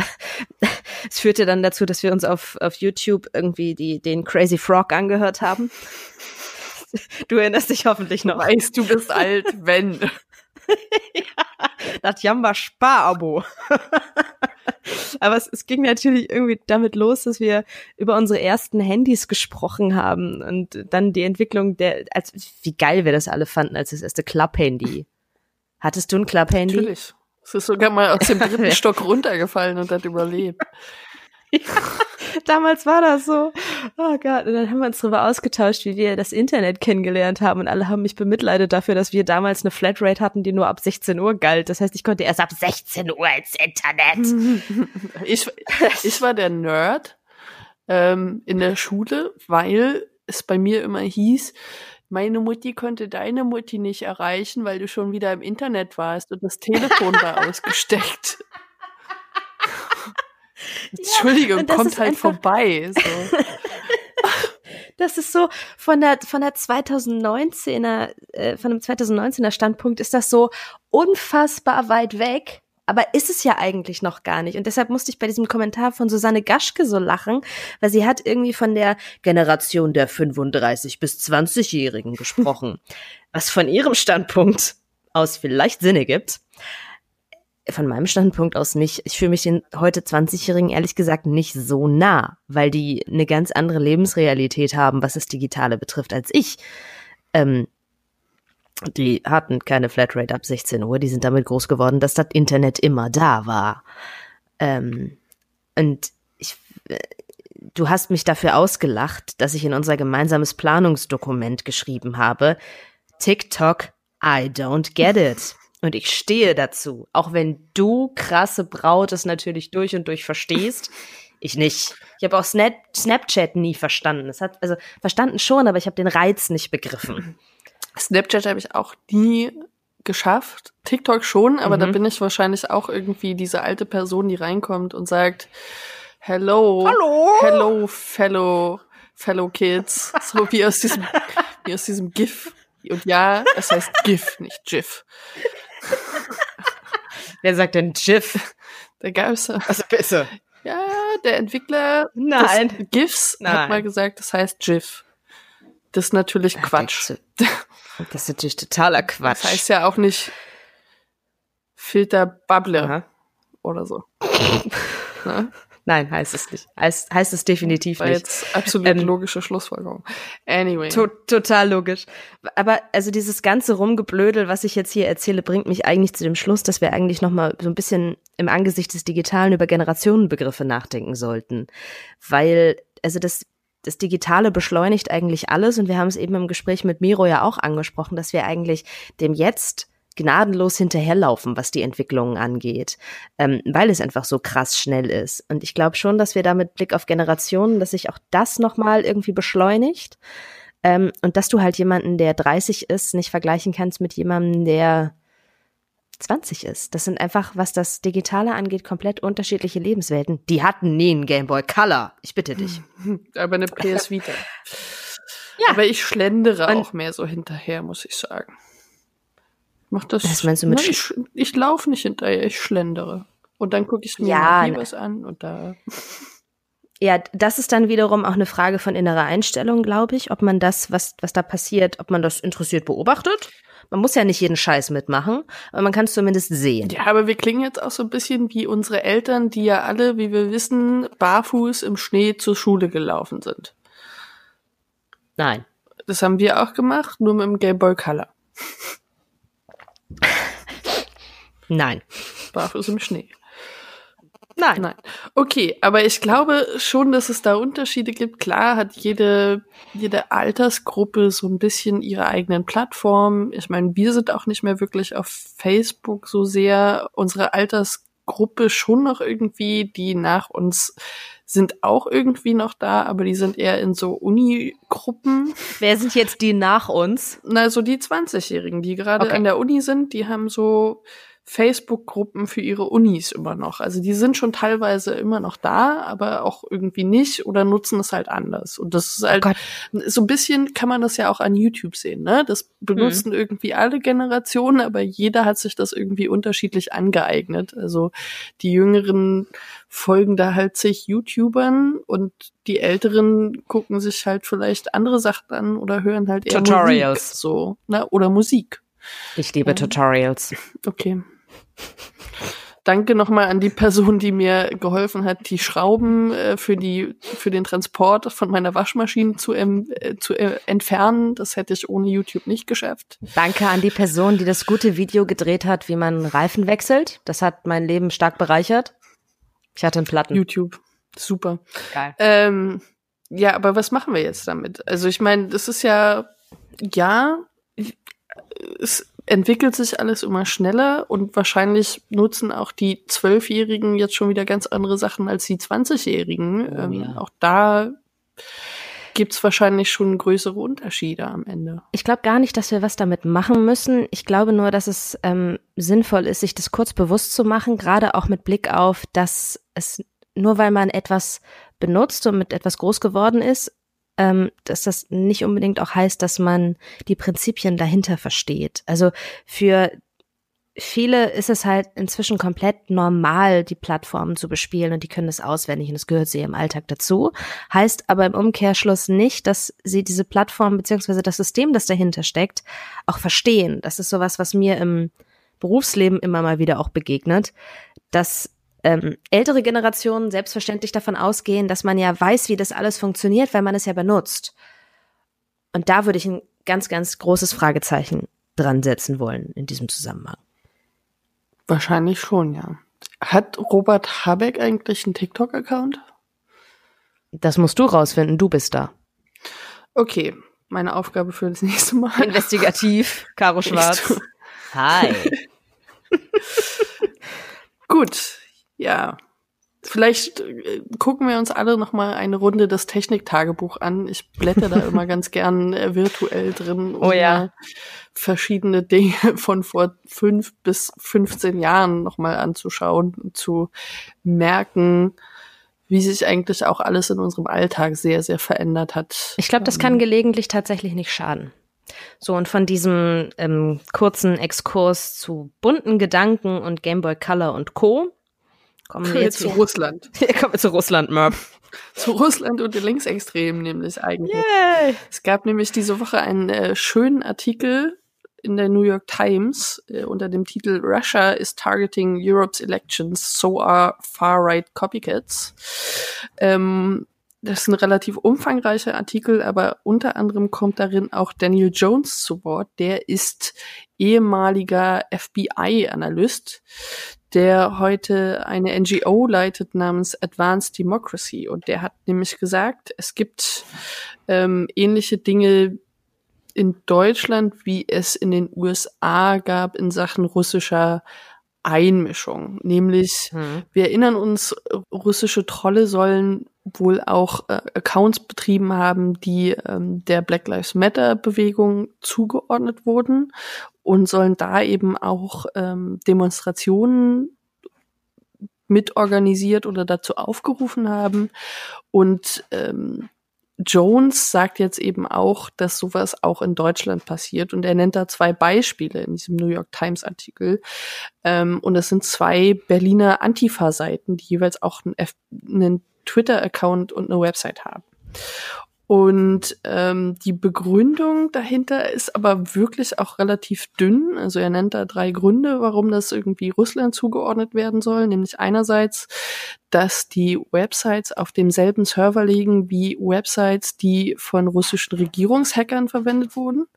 es führte dann dazu, dass wir uns auf, auf YouTube irgendwie die, den Crazy Frog angehört haben. Du erinnerst dich hoffentlich noch. Weißt, du bist alt, wenn. ja, das Jamba Spar-Abo. Aber es, es ging natürlich irgendwie damit los, dass wir über unsere ersten Handys gesprochen haben und dann die Entwicklung der, als wie geil wir das alle fanden als das erste Club-Handy. Hattest du ein Club-Handy? Natürlich. Es ist sogar mal aus dem dritten Stock runtergefallen und hat überlebt. Ja, damals war das so. Oh Gott, und dann haben wir uns darüber ausgetauscht, wie wir das Internet kennengelernt haben und alle haben mich bemitleidet dafür, dass wir damals eine Flatrate hatten, die nur ab 16 Uhr galt. Das heißt, ich konnte erst ab 16 Uhr ins Internet. Ich, ich war der Nerd ähm, in der Schule, weil es bei mir immer hieß, meine Mutti konnte deine Mutti nicht erreichen, weil du schon wieder im Internet warst und das Telefon war ausgesteckt. Entschuldigung, ja, kommt halt vorbei. So. das ist so von der von der 2019er äh, von dem 2019er Standpunkt ist das so unfassbar weit weg. Aber ist es ja eigentlich noch gar nicht. Und deshalb musste ich bei diesem Kommentar von Susanne Gaschke so lachen, weil sie hat irgendwie von der Generation der 35 bis 20-Jährigen gesprochen, was von ihrem Standpunkt aus vielleicht Sinne gibt von meinem Standpunkt aus nicht. Ich fühle mich den heute 20-Jährigen ehrlich gesagt nicht so nah, weil die eine ganz andere Lebensrealität haben, was das Digitale betrifft, als ich. Ähm, die hatten keine Flatrate ab 16 Uhr, die sind damit groß geworden, dass das Internet immer da war. Ähm, und ich, äh, du hast mich dafür ausgelacht, dass ich in unser gemeinsames Planungsdokument geschrieben habe, TikTok, I don't get it. Und ich stehe dazu. Auch wenn du krasse Braut es natürlich durch und durch verstehst. Ich nicht. Ich habe auch Snap Snapchat nie verstanden. Es hat, also verstanden schon, aber ich habe den Reiz nicht begriffen. Snapchat habe ich auch nie geschafft. TikTok schon, aber mhm. da bin ich wahrscheinlich auch irgendwie diese alte Person, die reinkommt und sagt, Hello. Hallo. Hello, fellow, fellow kids. So wie aus diesem, wie aus diesem GIF. Und ja, es heißt GIF, nicht GIF. Wer sagt denn GIF? Da gab's also bitte. Ja, der Entwickler Nein. des GIFs Nein. hat mal gesagt, das heißt GIF. Das ist natürlich Quatsch. Das ist natürlich totaler Quatsch. Das heißt ja auch nicht Filter Bubble oder so. ne? Nein, heißt es nicht. Heißt, heißt es definitiv War nicht. Jetzt absolut ähm, logische Schlussfolgerung. Anyway. To total logisch. Aber also dieses ganze Rumgeblödel, was ich jetzt hier erzähle, bringt mich eigentlich zu dem Schluss, dass wir eigentlich noch mal so ein bisschen im Angesicht des Digitalen über Generationenbegriffe nachdenken sollten, weil also das das Digitale beschleunigt eigentlich alles und wir haben es eben im Gespräch mit Miro ja auch angesprochen, dass wir eigentlich dem Jetzt gnadenlos hinterherlaufen, was die Entwicklungen angeht, ähm, weil es einfach so krass schnell ist. Und ich glaube schon, dass wir da mit Blick auf Generationen, dass sich auch das nochmal irgendwie beschleunigt ähm, und dass du halt jemanden, der 30 ist, nicht vergleichen kannst mit jemandem, der 20 ist. Das sind einfach, was das Digitale angeht, komplett unterschiedliche Lebenswelten. Die hatten nie einen Game Boy Color. Ich bitte dich. Aber eine PS Vita. ja. Aber ich schlendere und auch mehr so hinterher, muss ich sagen. Mach das. Was meinst du mit na, ich, ich laufe nicht hinterher, ich schlendere. Und dann gucke ich mir ja, was an und da. Ja, das ist dann wiederum auch eine Frage von innerer Einstellung, glaube ich, ob man das, was, was da passiert, ob man das interessiert beobachtet. Man muss ja nicht jeden Scheiß mitmachen, aber man kann es zumindest sehen. Ja, aber wir klingen jetzt auch so ein bisschen wie unsere Eltern, die ja alle, wie wir wissen, barfuß im Schnee zur Schule gelaufen sind. Nein. Das haben wir auch gemacht, nur mit dem Game Boy Color. Nein. Barfuß im Schnee. Nein. Nein. Okay, aber ich glaube schon, dass es da Unterschiede gibt. Klar hat jede, jede Altersgruppe so ein bisschen ihre eigenen Plattformen. Ich meine, wir sind auch nicht mehr wirklich auf Facebook so sehr. Unsere Altersgruppe schon noch irgendwie, die nach uns sind auch irgendwie noch da, aber die sind eher in so Uni-Gruppen. Wer sind jetzt die nach uns? Na, so die 20-Jährigen, die gerade okay. an der Uni sind, die haben so Facebook-Gruppen für ihre Unis immer noch. Also die sind schon teilweise immer noch da, aber auch irgendwie nicht oder nutzen es halt anders. Und das ist halt oh so ein bisschen kann man das ja auch an YouTube sehen. Ne? Das benutzen mhm. irgendwie alle Generationen, aber jeder hat sich das irgendwie unterschiedlich angeeignet. Also die Jüngeren folgen da halt sich YouTubern und die Älteren gucken sich halt vielleicht andere Sachen an oder hören halt eher Tutorials Musik, so ne? oder Musik. Ich liebe ähm, Tutorials. Okay. Danke nochmal an die Person, die mir geholfen hat, die Schrauben äh, für die für den Transport von meiner Waschmaschine zu, ähm, äh, zu äh, entfernen. Das hätte ich ohne YouTube nicht geschafft. Danke an die Person, die das gute Video gedreht hat, wie man Reifen wechselt. Das hat mein Leben stark bereichert. Ich hatte einen Platten. YouTube. Super. Geil. Ähm, ja, aber was machen wir jetzt damit? Also ich meine, das ist ja, ja, es entwickelt sich alles immer schneller und wahrscheinlich nutzen auch die Zwölfjährigen jetzt schon wieder ganz andere Sachen als die Zwanzigjährigen. Oh, ähm, ja. Auch da gibt's wahrscheinlich schon größere Unterschiede am Ende. Ich glaube gar nicht, dass wir was damit machen müssen. Ich glaube nur, dass es ähm, sinnvoll ist, sich das kurz bewusst zu machen, gerade auch mit Blick auf, dass es nur weil man etwas benutzt und mit etwas groß geworden ist, ähm, dass das nicht unbedingt auch heißt, dass man die Prinzipien dahinter versteht. Also für viele ist es halt inzwischen komplett normal, die Plattformen zu bespielen und die können es auswendig und es gehört sie im Alltag dazu. Heißt aber im Umkehrschluss nicht, dass sie diese Plattform beziehungsweise das System, das dahinter steckt, auch verstehen. Das ist sowas, was mir im Berufsleben immer mal wieder auch begegnet, dass ähm, ältere Generationen selbstverständlich davon ausgehen, dass man ja weiß, wie das alles funktioniert, weil man es ja benutzt. Und da würde ich ein ganz, ganz großes Fragezeichen dran setzen wollen in diesem Zusammenhang. Wahrscheinlich schon, ja. Hat Robert Habeck eigentlich einen TikTok-Account? Das musst du rausfinden, du bist da. Okay, meine Aufgabe für das nächste Mal. Investigativ, Caro Schwarz. Hi. Gut, ja, vielleicht äh, gucken wir uns alle noch mal eine Runde das Techniktagebuch an. Ich blätter da immer ganz gern äh, virtuell drin, um oh ja. verschiedene Dinge von vor fünf bis 15 Jahren noch mal anzuschauen, zu merken, wie sich eigentlich auch alles in unserem Alltag sehr, sehr verändert hat. Ich glaube, das kann ähm, gelegentlich tatsächlich nicht schaden. So, und von diesem ähm, kurzen Exkurs zu bunten Gedanken und Game Boy Color und Co Kommen wir jetzt zu Russland. Hier kommen wir zu Russland, Merp. zu Russland und den Linksextremen nämlich eigentlich. Yay. Es gab nämlich diese Woche einen äh, schönen Artikel in der New York Times äh, unter dem Titel Russia is targeting Europe's elections, so are far-right copycats. Ähm, das ist ein relativ umfangreicher Artikel, aber unter anderem kommt darin auch Daniel Jones zu Wort. Der ist ehemaliger FBI-Analyst, der heute eine NGO leitet namens Advanced Democracy. Und der hat nämlich gesagt, es gibt ähm, ähnliche Dinge in Deutschland, wie es in den USA gab in Sachen russischer Einmischung. Nämlich, hm. wir erinnern uns, russische Trolle sollen wohl auch äh, Accounts betrieben haben, die ähm, der Black Lives Matter Bewegung zugeordnet wurden und sollen da eben auch ähm, Demonstrationen mitorganisiert oder dazu aufgerufen haben. Und ähm, Jones sagt jetzt eben auch, dass sowas auch in Deutschland passiert. Und er nennt da zwei Beispiele in diesem New York Times Artikel. Ähm, und das sind zwei Berliner Antifa-Seiten, die jeweils auch einen, einen Twitter-Account und eine Website haben. Und ähm, die Begründung dahinter ist aber wirklich auch relativ dünn. Also er nennt da drei Gründe, warum das irgendwie Russland zugeordnet werden soll. Nämlich einerseits, dass die Websites auf demselben Server liegen wie Websites, die von russischen Regierungshackern verwendet wurden.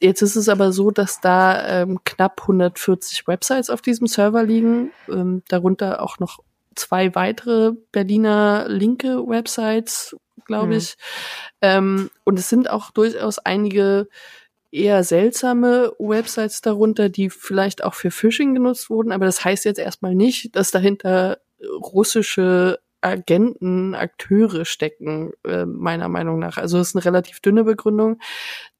Jetzt ist es aber so, dass da ähm, knapp 140 Websites auf diesem Server liegen, ähm, darunter auch noch zwei weitere Berliner linke Websites, glaube mhm. ich. Ähm, und es sind auch durchaus einige eher seltsame Websites darunter, die vielleicht auch für Phishing genutzt wurden, aber das heißt jetzt erstmal nicht, dass dahinter russische Agenten, Akteure stecken, äh, meiner Meinung nach. Also es ist eine relativ dünne Begründung.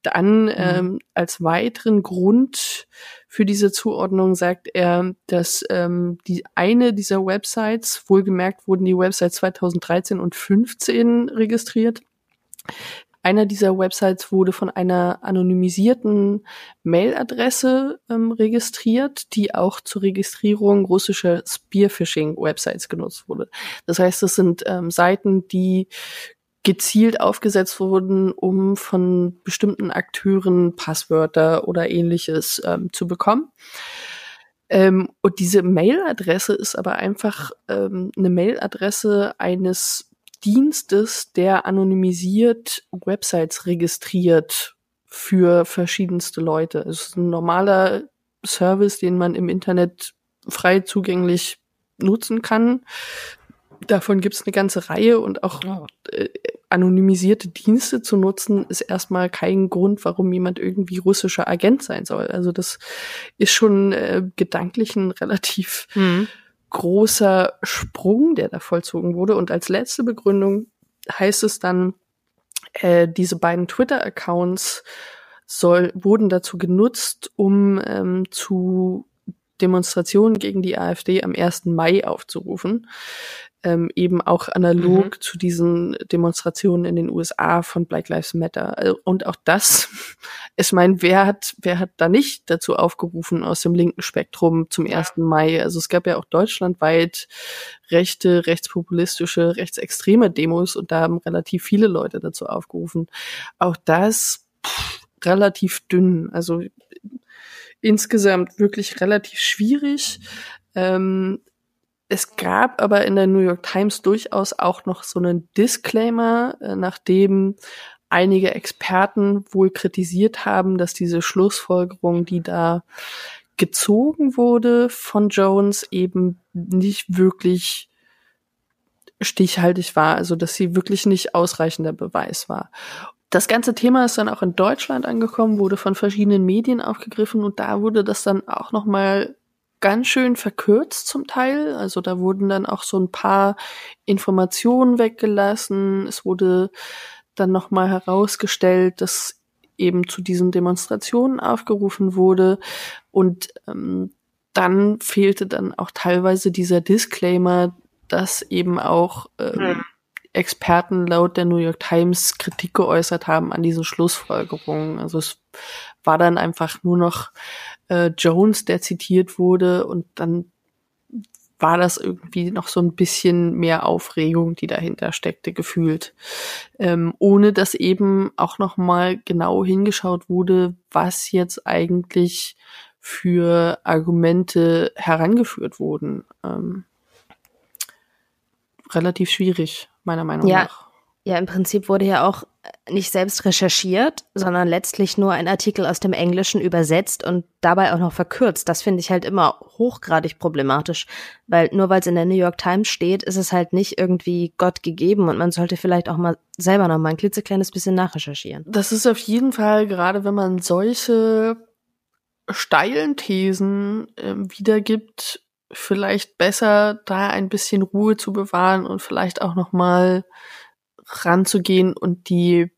Dann mhm. ähm, als weiteren Grund für diese Zuordnung sagt er, dass ähm, die eine dieser Websites, wohlgemerkt wurden die Websites 2013 und 15 registriert, einer dieser Websites wurde von einer anonymisierten Mailadresse ähm, registriert, die auch zur Registrierung russischer Spearphishing-Websites genutzt wurde. Das heißt, das sind ähm, Seiten, die gezielt aufgesetzt wurden, um von bestimmten Akteuren Passwörter oder ähnliches ähm, zu bekommen. Ähm, und diese Mailadresse ist aber einfach ähm, eine Mailadresse eines Dienstes, der anonymisiert Websites registriert für verschiedenste Leute. Es ist ein normaler Service, den man im Internet frei zugänglich nutzen kann. Davon gibt es eine ganze Reihe und auch oh. äh, anonymisierte Dienste zu nutzen, ist erstmal kein Grund, warum jemand irgendwie russischer Agent sein soll. Also das ist schon äh, gedanklich ein relativ mhm großer Sprung, der da vollzogen wurde. Und als letzte Begründung heißt es dann, äh, diese beiden Twitter-Accounts soll, wurden dazu genutzt, um ähm, zu Demonstrationen gegen die AfD am 1. Mai aufzurufen. Ähm, eben auch analog mhm. zu diesen Demonstrationen in den USA von Black Lives Matter. Äh, und auch das, ich meine, wer hat, wer hat da nicht dazu aufgerufen aus dem linken Spektrum zum 1. Mai? Also es gab ja auch deutschlandweit rechte, rechtspopulistische, rechtsextreme Demos und da haben relativ viele Leute dazu aufgerufen. Auch das pff, relativ dünn. Also insgesamt wirklich relativ schwierig. Ähm, es gab aber in der New York Times durchaus auch noch so einen Disclaimer, äh, nachdem einige Experten wohl kritisiert haben, dass diese Schlussfolgerung, die da gezogen wurde von Jones, eben nicht wirklich stichhaltig war, also dass sie wirklich nicht ausreichender Beweis war. Das ganze Thema ist dann auch in Deutschland angekommen, wurde von verschiedenen Medien aufgegriffen und da wurde das dann auch noch mal ganz schön verkürzt zum Teil. Also da wurden dann auch so ein paar Informationen weggelassen. Es wurde dann noch mal herausgestellt, dass eben zu diesen Demonstrationen aufgerufen wurde und ähm, dann fehlte dann auch teilweise dieser Disclaimer, dass eben auch ähm, Experten laut der New York Times Kritik geäußert haben an diesen Schlussfolgerungen. Also es war dann einfach nur noch äh, Jones, der zitiert wurde und dann war das irgendwie noch so ein bisschen mehr Aufregung, die dahinter steckte, gefühlt. Ähm, ohne dass eben auch noch mal genau hingeschaut wurde, was jetzt eigentlich für Argumente herangeführt wurden. Ähm, relativ schwierig meiner Meinung ja, nach. Ja, im Prinzip wurde ja auch nicht selbst recherchiert, sondern letztlich nur ein Artikel aus dem Englischen übersetzt und dabei auch noch verkürzt. Das finde ich halt immer hochgradig problematisch, weil nur weil es in der New York Times steht, ist es halt nicht irgendwie Gott gegeben und man sollte vielleicht auch mal selber noch mal ein klitzekleines bisschen nachrecherchieren. Das ist auf jeden Fall, gerade wenn man solche steilen Thesen äh, wiedergibt, vielleicht besser, da ein bisschen Ruhe zu bewahren und vielleicht auch noch mal ranzugehen und die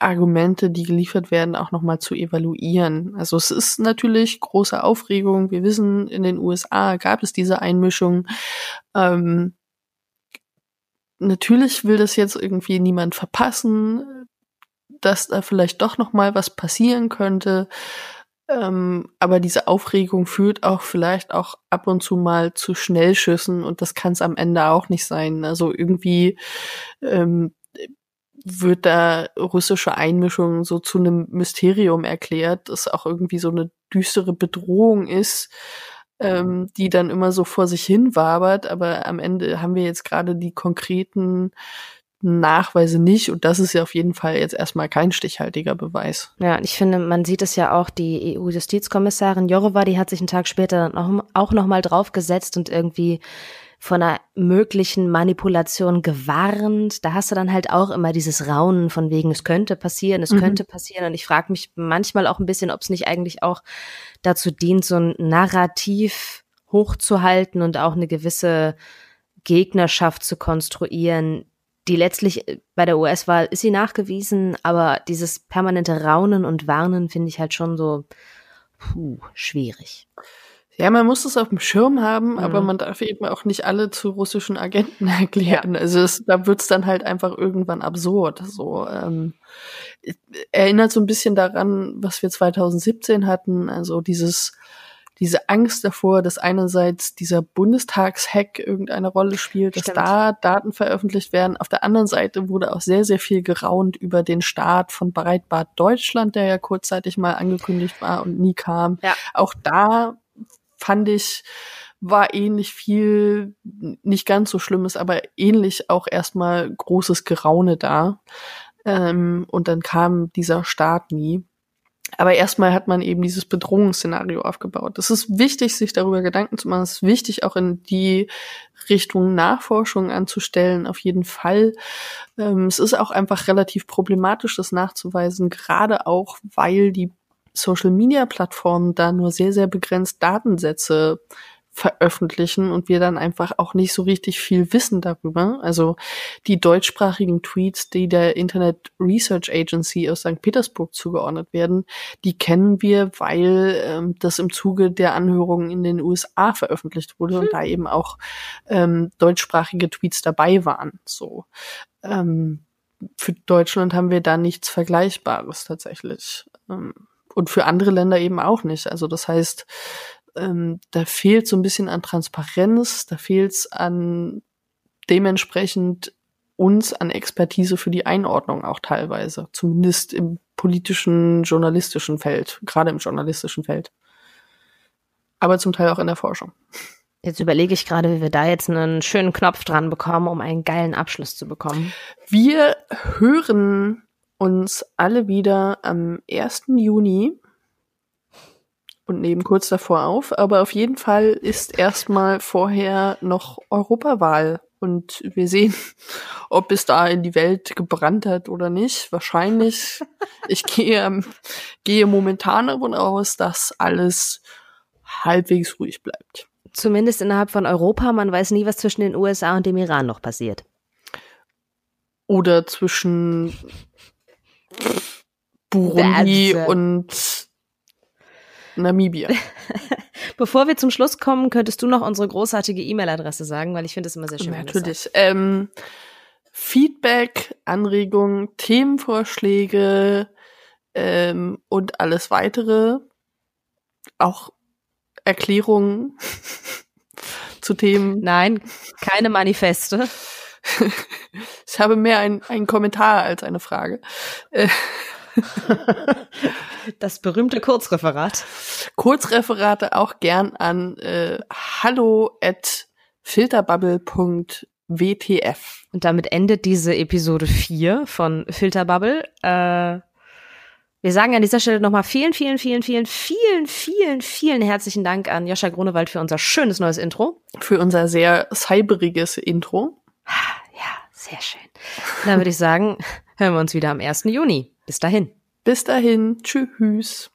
Argumente, die geliefert werden, auch noch mal zu evaluieren. Also es ist natürlich große Aufregung. Wir wissen, in den USA gab es diese Einmischung. Ähm, natürlich will das jetzt irgendwie niemand verpassen, dass da vielleicht doch noch mal was passieren könnte. Ähm, aber diese Aufregung führt auch vielleicht auch ab und zu mal zu Schnellschüssen und das kann es am Ende auch nicht sein. Also irgendwie ähm, wird da russische Einmischung so zu einem Mysterium erklärt, das auch irgendwie so eine düstere Bedrohung ist, ähm, die dann immer so vor sich hin wabert. Aber am Ende haben wir jetzt gerade die konkreten Nachweise nicht und das ist ja auf jeden Fall jetzt erstmal kein stichhaltiger Beweis. Ja, ich finde, man sieht es ja auch, die EU-Justizkommissarin Jourova, die hat sich einen Tag später dann auch noch mal draufgesetzt und irgendwie von einer möglichen Manipulation gewarnt. Da hast du dann halt auch immer dieses Raunen von wegen, es könnte passieren, es mhm. könnte passieren. Und ich frage mich manchmal auch ein bisschen, ob es nicht eigentlich auch dazu dient, so ein Narrativ hochzuhalten und auch eine gewisse Gegnerschaft zu konstruieren, die letztlich äh, bei der US-Wahl ist sie nachgewiesen, aber dieses permanente Raunen und Warnen finde ich halt schon so puh, schwierig. Ja, man muss es auf dem Schirm haben, mhm. aber man darf eben auch nicht alle zu russischen Agenten erklären. Ja. Also es, da wird's dann halt einfach irgendwann absurd. So ähm, erinnert so ein bisschen daran, was wir 2017 hatten. Also dieses diese Angst davor, dass einerseits dieser Bundestagshack irgendeine Rolle spielt, dass Stimmt. da Daten veröffentlicht werden. Auf der anderen Seite wurde auch sehr, sehr viel geraunt über den Start von Breitbart Deutschland, der ja kurzzeitig mal angekündigt war und nie kam. Ja. Auch da fand ich, war ähnlich viel, nicht ganz so schlimmes, aber ähnlich auch erstmal großes Geraune da. Ähm, und dann kam dieser Start nie. Aber erstmal hat man eben dieses Bedrohungsszenario aufgebaut. Es ist wichtig, sich darüber Gedanken zu machen. Es ist wichtig, auch in die Richtung Nachforschung anzustellen, auf jeden Fall. Ähm, es ist auch einfach relativ problematisch, das nachzuweisen, gerade auch, weil die Social-Media-Plattformen da nur sehr, sehr begrenzt Datensätze veröffentlichen und wir dann einfach auch nicht so richtig viel wissen darüber. Also die deutschsprachigen Tweets, die der Internet Research Agency aus St. Petersburg zugeordnet werden, die kennen wir, weil ähm, das im Zuge der Anhörungen in den USA veröffentlicht wurde hm. und da eben auch ähm, deutschsprachige Tweets dabei waren. So ähm, für Deutschland haben wir da nichts Vergleichbares tatsächlich. Ähm, und für andere Länder eben auch nicht. Also das heißt, ähm, da fehlt so ein bisschen an Transparenz, da fehlt es an dementsprechend uns an Expertise für die Einordnung auch teilweise, zumindest im politischen, journalistischen Feld, gerade im journalistischen Feld. Aber zum Teil auch in der Forschung. Jetzt überlege ich gerade, wie wir da jetzt einen schönen Knopf dran bekommen, um einen geilen Abschluss zu bekommen. Wir hören uns alle wieder am 1. Juni und nehmen kurz davor auf. Aber auf jeden Fall ist erstmal vorher noch Europawahl. Und wir sehen, ob es da in die Welt gebrannt hat oder nicht. Wahrscheinlich. Ich gehe, gehe momentan davon aus, dass alles halbwegs ruhig bleibt. Zumindest innerhalb von Europa. Man weiß nie, was zwischen den USA und dem Iran noch passiert. Oder zwischen Burundi und Namibia. Bevor wir zum Schluss kommen, könntest du noch unsere großartige E-Mail-Adresse sagen, weil ich finde es immer sehr schön. Natürlich. Ähm, Feedback, Anregungen, Themenvorschläge ähm, und alles weitere. Auch Erklärungen zu Themen. Nein, keine Manifeste. ich habe mehr ein, einen Kommentar als eine Frage. Das berühmte Kurzreferat. Kurzreferate auch gern an äh, hallo at filterbubble.wtf. Und damit endet diese Episode 4 von Filterbubble. Äh, wir sagen an dieser Stelle nochmal vielen, vielen, vielen, vielen, vielen, vielen, vielen herzlichen Dank an Joscha Grunewald für unser schönes neues Intro. Für unser sehr cyberiges Intro. Ja, sehr schön. Dann würde ich sagen, hören wir uns wieder am 1. Juni. Bis dahin. Bis dahin. Tschüss.